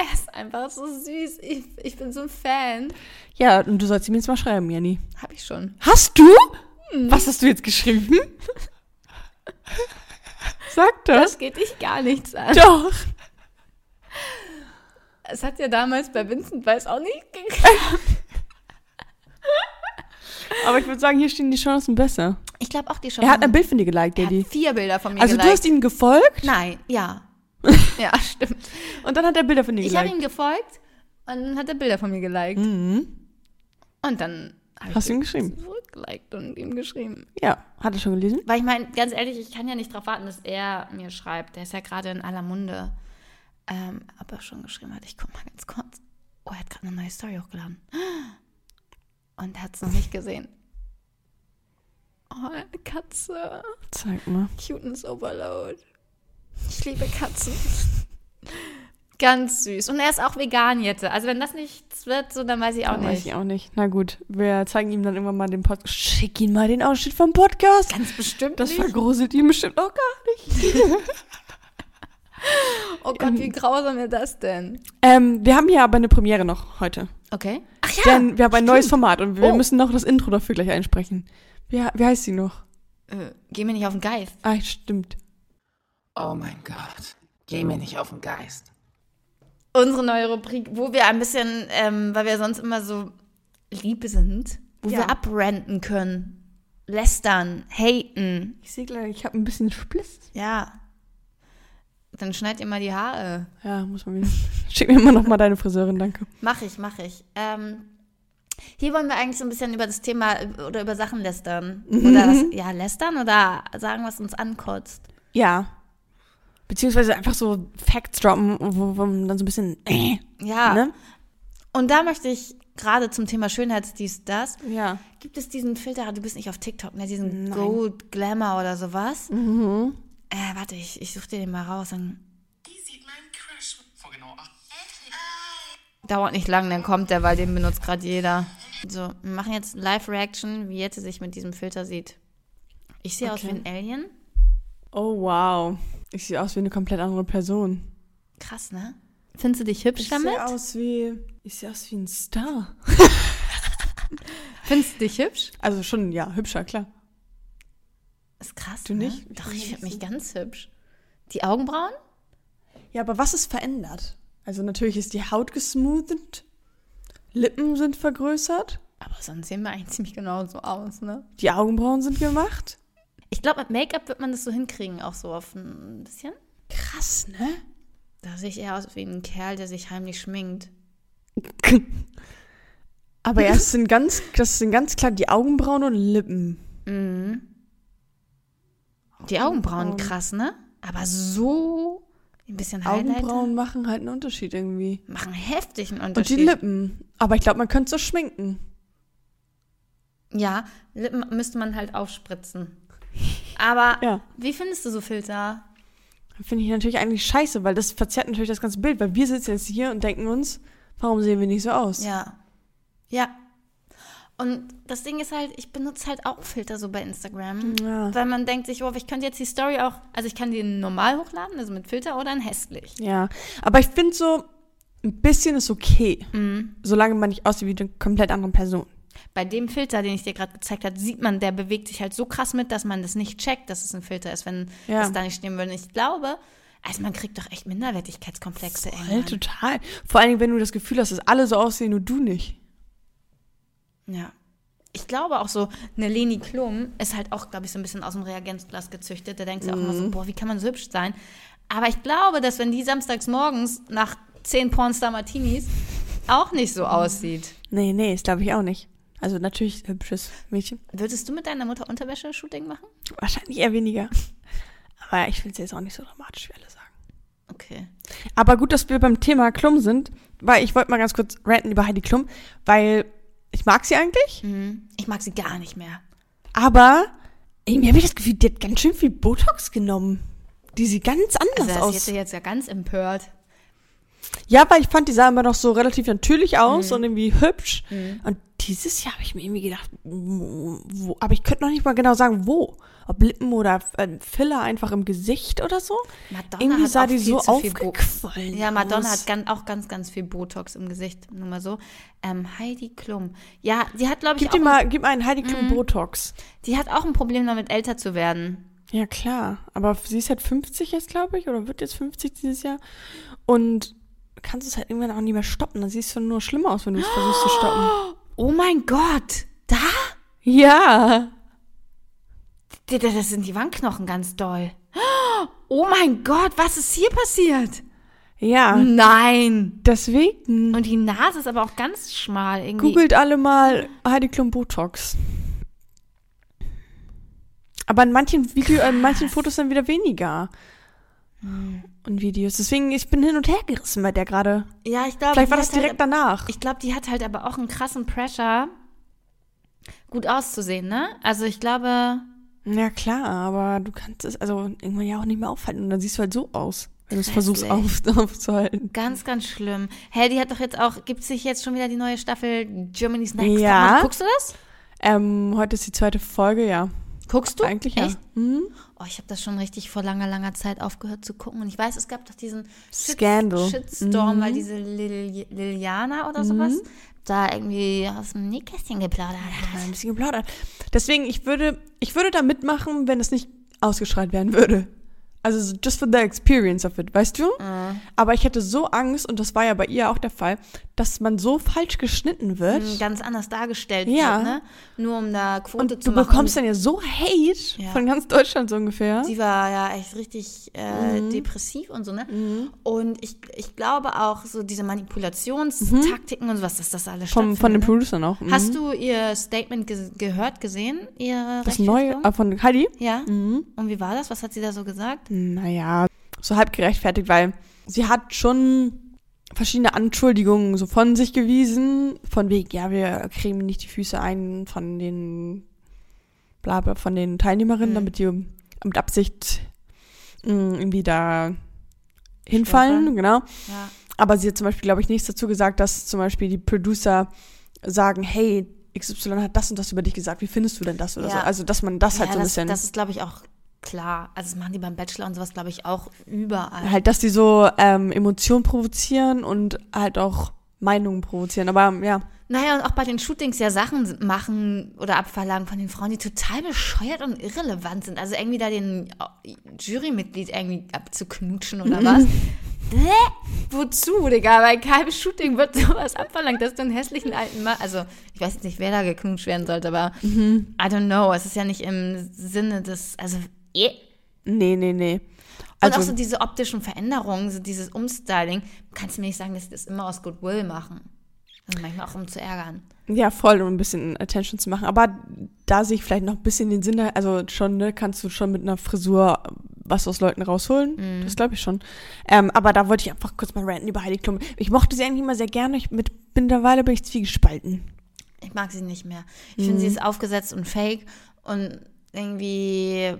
Er ist einfach so süß. Ich, ich bin so ein Fan. Ja, und du sollst ihm jetzt mal schreiben, Jenny. Hab ich schon. Hast du? Was hast du jetzt geschrieben? <laughs> Sag das. Das geht dich gar nichts an. Doch. Es hat ja damals bei Vincent Weiss auch nicht geklappt. <laughs> Aber ich würde sagen, hier stehen die Chancen besser. Ich glaube auch die schon. Er hat ein Bild von dir geliked, er Daddy. hat vier Bilder von mir Also du geliked. hast ihm gefolgt Nein, ja. <laughs> ja, stimmt. und dann hat er Bilder von dir Ich habe geliked. ihm gefolgt und dann hat er Bilder von mir geliked. Mhm. Und dann Hast du ihm ihm geschrieben? zurückgeliked und ihm geschrieben. Ja, hat er schon gelesen? Weil ich meine, ganz ehrlich, ich kann ja nicht darauf warten, dass er mir schreibt. Der ist ja gerade in aller Munde. Ähm, ob er schon geschrieben hat, ich guck mal ganz kurz. Oh, er hat gerade eine neue Story hochgeladen. <gasps> Und er hat es noch nicht gesehen. Oh, eine Katze. Zeig mal. Cuteness Overload. Ich liebe Katzen. Ganz süß. Und er ist auch vegan jetzt. Also wenn das nichts wird, so dann weiß ich auch Weiß nicht. ich auch nicht. Na gut, wir zeigen ihm dann irgendwann mal den Podcast. Schick ihn mal den Ausschnitt vom Podcast. Ganz bestimmt Das nicht. vergruselt ihn bestimmt auch gar nicht. <laughs> Oh Gott, wie grausam wäre das denn? Ähm, wir haben hier aber eine Premiere noch heute. Okay. Ach ja. Denn wir haben ein neues Format und wir Oh. müssen noch das Intro dafür gleich einsprechen. Wie, wie heißt sie noch? Äh, geh mir nicht auf den Geist. Ah, stimmt. Oh mein Gott, geh mir nicht auf den Geist. Unsere neue Rubrik, wo wir ein bisschen, ähm, weil wir sonst immer so lieb sind, wo Ja. wir abrenten können. Lästern, haten. Ich sehe gleich, ich habe ein bisschen Spliss. Ja. Dann schneid ihr mal die Haare. Ja, muss man wieder. <laughs> Schick mir immer noch mal deine Friseurin, danke. Mach ich, mach ich. Ähm, hier wollen wir eigentlich so ein bisschen über das Thema oder über Sachen lästern. Oder was, ja, lästern oder sagen, was uns ankotzt. Ja. Beziehungsweise einfach so Facts droppen, wo, wo man dann so ein bisschen. Äh, Ja. ne? Und da möchte ich gerade zum Thema Schönheitsdies, das. Ja. Gibt es diesen Filter, du bist nicht auf TikTok, ne? Diesen Nein. Gold Glamour oder sowas? Mhm. Äh, warte, ich, ich suche dir den mal raus. Dann Wie sieht mein Crush vor genau acht dauert nicht lang, dann kommt der, weil den benutzt gerade jeder. So, wir machen jetzt Live-Reaction, wie Jette sich mit diesem Filter sieht. Ich sehe aus wie Okay. ein Alien. Oh, wow. Ich sehe aus wie eine komplett andere Person. Krass, ne? Findest du dich hübsch Ich damit? sehe aus wie. Ich sehe aus wie ein Star. <laughs> Findest du dich hübsch? Also schon, ja, hübscher, klar. Ist krass, Du ne? nicht? Ich Doch, ich finde mich so- ganz hübsch. Die Augenbrauen? Ja, aber was ist verändert? Also natürlich ist die Haut gesmoothet, Lippen sind vergrößert, Aber sonst sehen wir eigentlich ziemlich genauso aus, ne? die Augenbrauen sind gemacht. Ich glaube, mit Make-up wird man das so hinkriegen, auch so auf ein bisschen. Krass, ne? Da sehe ich eher aus wie ein Kerl, der sich heimlich schminkt. Aber ja, es sind ganz, das sind ganz klar die Augenbrauen und Lippen. Mhm. Die Augenbrauen, krass, ne? Aber so ein bisschen Highlighter Augenbrauen machen halt einen Unterschied irgendwie. machen heftig einen Und Unterschied. die Lippen. Aber ich glaube, man könnte so schminken. Ja, Lippen müsste man halt aufspritzen. Aber Ja. wie findest du so Filter? Finde ich natürlich eigentlich scheiße, weil das verzerrt natürlich das ganze Bild, weil wir sitzen jetzt hier und denken uns, warum sehen wir nicht so aus? Ja. Ja. Und das Ding ist halt, ich benutze halt auch Filter so bei Instagram. Ja. Weil man denkt sich, oh, ich könnte jetzt die Story auch, also ich kann die normal hochladen, also mit Filter oder in hässlich. Ja, aber ich finde so, ein bisschen ist okay, Mhm. solange man nicht aussieht wie eine komplett andere Person. Bei dem Filter, den ich dir gerade gezeigt habe, sieht man, der bewegt sich halt so krass mit, dass man das nicht checkt, dass es ein Filter ist, wenn Ja. es da nicht stehen würde. Und ich glaube, also man kriegt doch echt Minderwertigkeitskomplexe Voll, irgendwann. total. Vor allen Dingen, wenn du das Gefühl hast, dass alle so aussehen und du nicht. Ja. Ich glaube auch so, eine Leni Klum ist halt auch, glaube ich, so ein bisschen aus dem Reagenzglas gezüchtet. Da denkt sie auch immer Mhm. so, boah, wie kann man so hübsch sein? Aber ich glaube, dass wenn die samstags morgens nach zehn Pornstar Martinis auch nicht so aussieht. Nee, nee, das glaube ich auch nicht. Also natürlich hübsches Mädchen. Würdest du mit deiner Mutter Unterwäsche-Shooting machen? Wahrscheinlich eher weniger. Aber ich finde es jetzt auch nicht so dramatisch, wie alle sagen. Okay. Aber gut, dass wir beim Thema Klum sind, weil ich wollte mal ganz kurz ranten über Heidi Klum, weil ich mag sie eigentlich, Mhm. Ich mag sie gar nicht mehr. aber irgendwie habe ich das Gefühl, die hat ganz schön viel Botox genommen. Die sieht ganz anders Also aus. ist jetzt, jetzt ja ganz empört. Ja, weil ich fand, die sah immer noch so relativ natürlich Mhm. aus und irgendwie hübsch. Und dieses Jahr habe ich mir irgendwie gedacht, wo, aber ich könnte noch nicht mal genau sagen, wo. Ob Lippen oder äh, Filler einfach im Gesicht oder so. Madonna irgendwie hat sah die so aufgequollen Ja, Madonna aus. hat ganz, auch ganz, ganz viel Botox im Gesicht, nur mal so. Ähm, Heidi Klum. Ja, die hat, glaube ich, Gib auch dir ein, mal, gib mal einen Heidi Mhm. Klum Botox. die hat auch ein Problem damit, älter zu werden. Ja, klar. Aber sie ist halt 50 jetzt, glaube ich, oder wird jetzt 50 dieses Jahr. Und kannst es halt irgendwann auch nicht mehr stoppen. Dann siehst du nur schlimmer aus, wenn du es versuchst zu stoppen. <gasps> Oh mein Gott! Da? Ja. Das sind die Wangenknochen ganz doll. <gasps> Oh mein Gott, was ist hier passiert? Ja. Nein! Deswegen. Und die Nase ist aber auch ganz schmal irgendwie. Googelt alle mal Heidi Klum Botox. Aber in manchen Video, in manchen Fotos dann wieder weniger. Und Videos. Deswegen, ich bin hin und her gerissen bei der gerade. Ja, ich glaube, Vielleicht war das hat direkt halt, danach. Ich glaube, die hat halt aber auch einen krassen Pressure, gut auszusehen, ne? Also ich glaube, Ja, klar, aber du kannst es also irgendwann ja auch nicht mehr aufhalten. Und dann siehst du halt so aus, wenn du es versuchst auf, <laughs> aufzuhalten. ganz, ganz schlimm. Hä, die hat doch jetzt auch, gibt sich jetzt schon wieder die neue Staffel Germany's Next Ja. Guckst du das? Ähm, heute ist die zweite Folge, ja. Guckst du? Eigentlich ja. Echt? Mhm. Oh, ich habe das schon richtig vor langer, langer Zeit aufgehört zu gucken. Und ich weiß, es gab doch diesen Shit- Scandal. Shitstorm, Mhm. weil diese Lil Liliana oder sowas da irgendwie aus dem Nähkästchen geplaudert hat. Ein bisschen geplaudert. Deswegen, ich würde, ich würde da mitmachen, wenn es nicht ausgestrahlt werden würde. Also so just for the experience of it, weißt du? Mhm. Aber ich hätte so Angst, und das war ja bei ihr auch der Fall, dass man so falsch geschnitten wird. Mhm, ganz anders dargestellt Ja. wird, ne? Nur um da Quote und zu du machen. bekommst dann ja so Hate Ja. von ganz Deutschland so ungefähr. Sie war ja echt richtig äh, Mhm. depressiv und so, ne? Und ich, ich glaube auch, so diese Manipulationstaktiken und sowas, dass das alles Vom, von den ne? Producern auch. Mhm. Hast du ihr Statement ge gehört, gesehen? Ihre das neue äh, von Heidi? Ja. Mhm. Und wie war das? Was hat sie da so gesagt? Naja, so halb gerechtfertigt, weil sie hat schon verschiedene Anschuldigungen so von sich gewiesen, von wegen, ja, wir cremen nicht die Füße ein von den, bla bla, von den Teilnehmerinnen, Mhm. damit die mit Absicht mh, irgendwie da hinfallen, Stolpern. genau. Ja. Aber sie hat zum Beispiel, glaube ich, nichts dazu gesagt, dass zum Beispiel die Producer sagen, hey, XY hat das und das über dich gesagt, wie findest du denn das oder Ja. so? Also, dass man das halt ja, so ein das, bisschen, das ist, glaube ich, auch klar. Also, das machen die beim Bachelor und sowas, glaube ich, auch überall. halt, dass die so ähm, Emotionen provozieren und halt auch Meinungen provozieren. Aber ja, Naja, und auch bei den Shootings ja Sachen machen oder abverlangen von den Frauen, die total bescheuert und irrelevant sind. Also irgendwie da den äh, Jurymitglied irgendwie abzuknutschen oder was. <laughs> Hä? Wozu, Digga? Bei keinem Shooting wird sowas abverlangt, dass du einen hässlichen alten Mann, also ich weiß jetzt nicht, wer da geknutscht werden sollte, aber I don't know, es ist ja nicht im Sinne des, also eh. nee, nee, nee. Und auch Also, so diese optischen Veränderungen, so dieses Umstyling, kannst du mir nicht sagen, dass sie das immer aus Goodwill machen. Also manchmal auch um zu ärgern. ja, voll, um ein bisschen Attention zu machen. Aber da sehe ich vielleicht noch ein bisschen den Sinn, also schon, ne, kannst du schon mit einer Frisur was aus Leuten rausholen. Mhm. Das glaube ich schon. Ähm, aber da wollte ich einfach kurz mal ranten über Heidi Klum. Ich mochte sie eigentlich immer sehr gerne. Ich mit, mittlerweile bin ich zwiegespalten. Ich mag sie nicht mehr. Ich finde, sie ist aufgesetzt und fake und irgendwie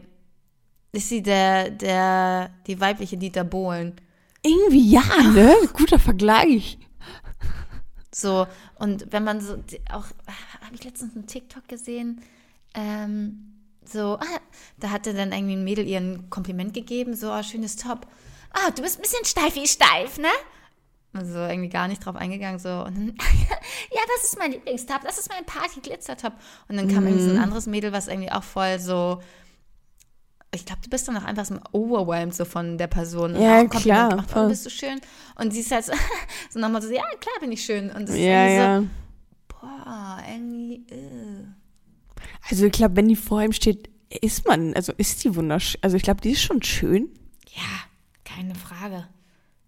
ist sie der, der, die weibliche Dieter Bohlen. Irgendwie ja, ne? <laughs> Guter Vergleich. So, und wenn man so, auch, habe ich letztens einen TikTok gesehen, ähm, so, ah, da hatte dann irgendwie ein Mädel ihr ein Kompliment gegeben, so, ah, schönes Top. Ah, du bist ein bisschen steif wie steif, ne? Also irgendwie gar nicht drauf eingegangen, so, und dann, <laughs> ja, das ist mein Lieblingstop, das ist mein Party-Glitzer-Top. Und dann kam irgendwie so ein anderes Mädel, was irgendwie auch voll so, ich glaube, du bist dann auch einfach so overwhelmed so von der Person. Und Ja, Kompliment klar, Gemacht, oh, bist du schön? Und sie ist halt so, <laughs> so nochmal so, ja, klar bin ich schön. Und das ist Ja, ja. so, boah, irgendwie, äh. Also ich glaube, wenn die vor ihm steht, ist man, also ist die wunderschön. Also ich glaube, die ist schon schön. Ja, keine Frage.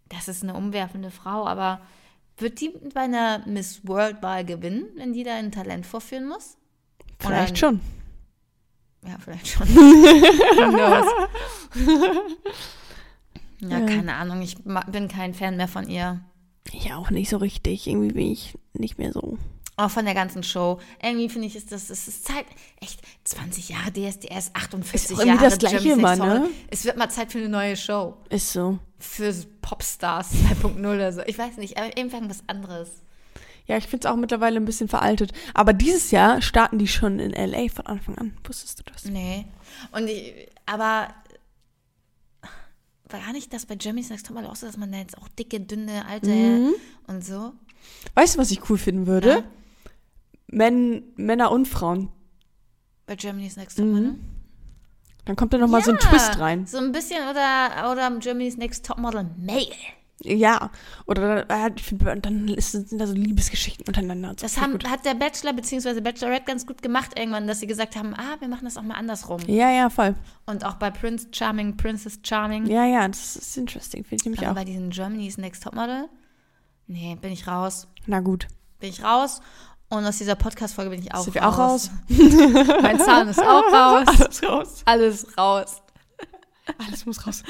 Das ist eine umwerfende Frau, aber wird die bei einer Miss World-Wahl gewinnen, wenn die da ein Talent vorführen muss? Vielleicht Oder- schon. Ja, vielleicht schon. <laughs> Ja, keine Ahnung. Ich bin kein Fan mehr von ihr. Ja, auch nicht so richtig. Irgendwie bin ich nicht mehr so. Auch von der ganzen Show. Irgendwie finde ich, ist das, es ist Zeit, echt, 20 Jahre DSDS, 48 Ist Jahre das Gleiche immer, ne? Es wird mal Zeit für eine neue Show. Ist so. Für Popstars <laughs> 2.0 oder so. Ich weiß nicht, aber irgendwas anderes. Ja, ich finde es auch mittlerweile ein bisschen veraltet. Aber dieses Jahr starten die schon in LA von Anfang an. Wusstest du das? Nee. Und ich, aber war gar nicht das bei Germany's Next Topmodel auch so, dass man da jetzt auch dicke, dünne, alte Mhm. und so? Weißt du, was ich cool finden würde? Ja. Men, Männer und Frauen. Bei Germany's Next Topmodel? Dann kommt da nochmal Mhm. so ein Twist rein. So ein bisschen oder, oder Germany's Next Topmodel Male. Ja. Oder äh, dann sind da so Liebesgeschichten untereinander. Das Voll haben, hat der Bachelor bzw. Bachelorette ganz gut gemacht irgendwann, dass sie gesagt haben, ah, wir machen das auch mal andersrum. Ja, ja, voll. Und auch bei Prince Charming, Princess Charming. Ja, ja, das ist interesting. Finde ich nämlich Aber auch. bei diesen Germany's Next Topmodel, nee, bin ich raus. Na gut. Bin ich raus. Und aus dieser Podcast-Folge bin ich auch Sind wir raus. auch raus? mein Zahn ist auch <laughs> raus. Alles raus. Alles raus. Alles muss raus.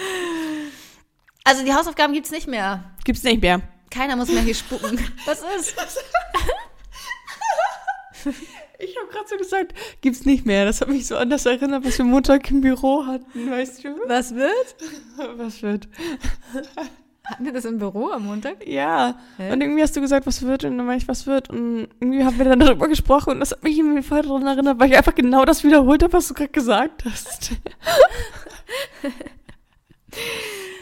Also die Hausaufgaben gibt's nicht mehr. Gibt's nicht mehr. Keiner muss mehr hier spucken. Was ist? <laughs> Ich habe gerade so gesagt, gibt's nicht mehr. Das hat mich so an das erinnert, was wir Montag im Büro hatten, weißt du? Was wird? Was wird? Hatten wir das im Büro am Montag? Ja. Hä? Und irgendwie hast du gesagt, was wird, und dann meinte ich, was wird. Und irgendwie haben wir dann darüber gesprochen und das hat mich irgendwie voll daran erinnert, weil ich einfach genau das wiederholt habe, was du gerade gesagt hast. <laughs>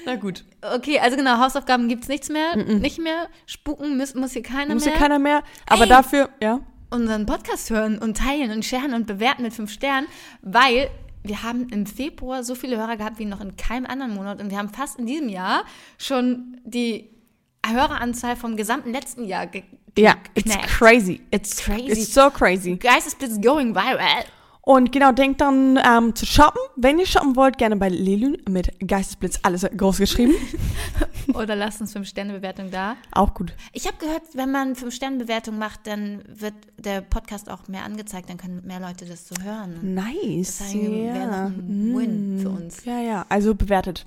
Na gut. Okay, also genau, Hausaufgaben gibt's nichts mehr. Nicht mehr. Spucken muss, muss hier keiner Muss mehr. ja keiner mehr. Aber Ey. dafür, ja. unseren Podcast hören und teilen und sharen und bewerten mit fünf Sternen, weil wir haben im Februar so viele Hörer gehabt wie noch in keinem anderen Monat und wir haben fast in diesem Jahr schon die Höreranzahl vom gesamten letzten Jahr ge Ja, it's geknackt. crazy. It's Crazy. It's so crazy. Geistesblitz going viral. Und genau, denkt dann ähm, zu shoppen. Wenn ihr shoppen wollt, gerne bei Lelün mit Geistesblitz, alles groß geschrieben. <laughs> Oder lasst uns 5-Sterne-Bewertung da. Auch gut. Ich habe gehört, wenn man 5-Sterne-Bewertung macht, dann wird der Podcast auch mehr angezeigt, dann können mehr Leute das so hören. Nice. Das wäre noch ein Win für uns. Ja, ja. Also bewertet.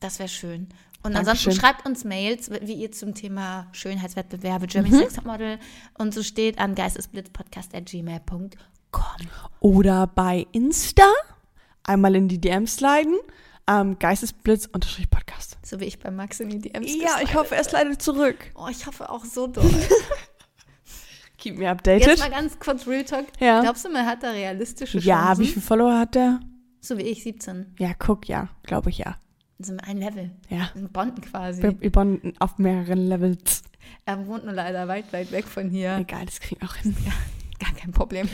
Das wäre schön. Und Dankeschön. ansonsten schreibt uns Mails, wie ihr zum Thema Schönheitswettbewerbe, Germany Sex Top Model und so steht an geistesblitzpodcast.gmail.com. Oder bei Insta einmal in die DMs sliden. Ähm, Geistesblitz-Podcast. So wie ich bei Max in die DMs Ja, ich hoffe, er slidet zurück. Oh, ich hoffe auch so doll. <laughs> Keep me Jetzt updated. mal ganz kurz Real Talk. Ja. Glaubst du, man hat da realistische Chancen? Ja, wie viele Follower hat der? So wie ich, 17. Ja, guck, ja. Glaube ich, ja. Also ein Level. Ja. Ein Bonden quasi. Wir, wir bonden auf mehreren Levels. Er wohnt nur leider weit, weit weg von hier. Egal, das kriegen wir auch hin gar kein Problem.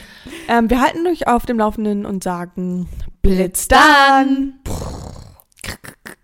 Ähm, wir halten euch auf dem Laufenden und sagen Blitz dann! Blitz dann.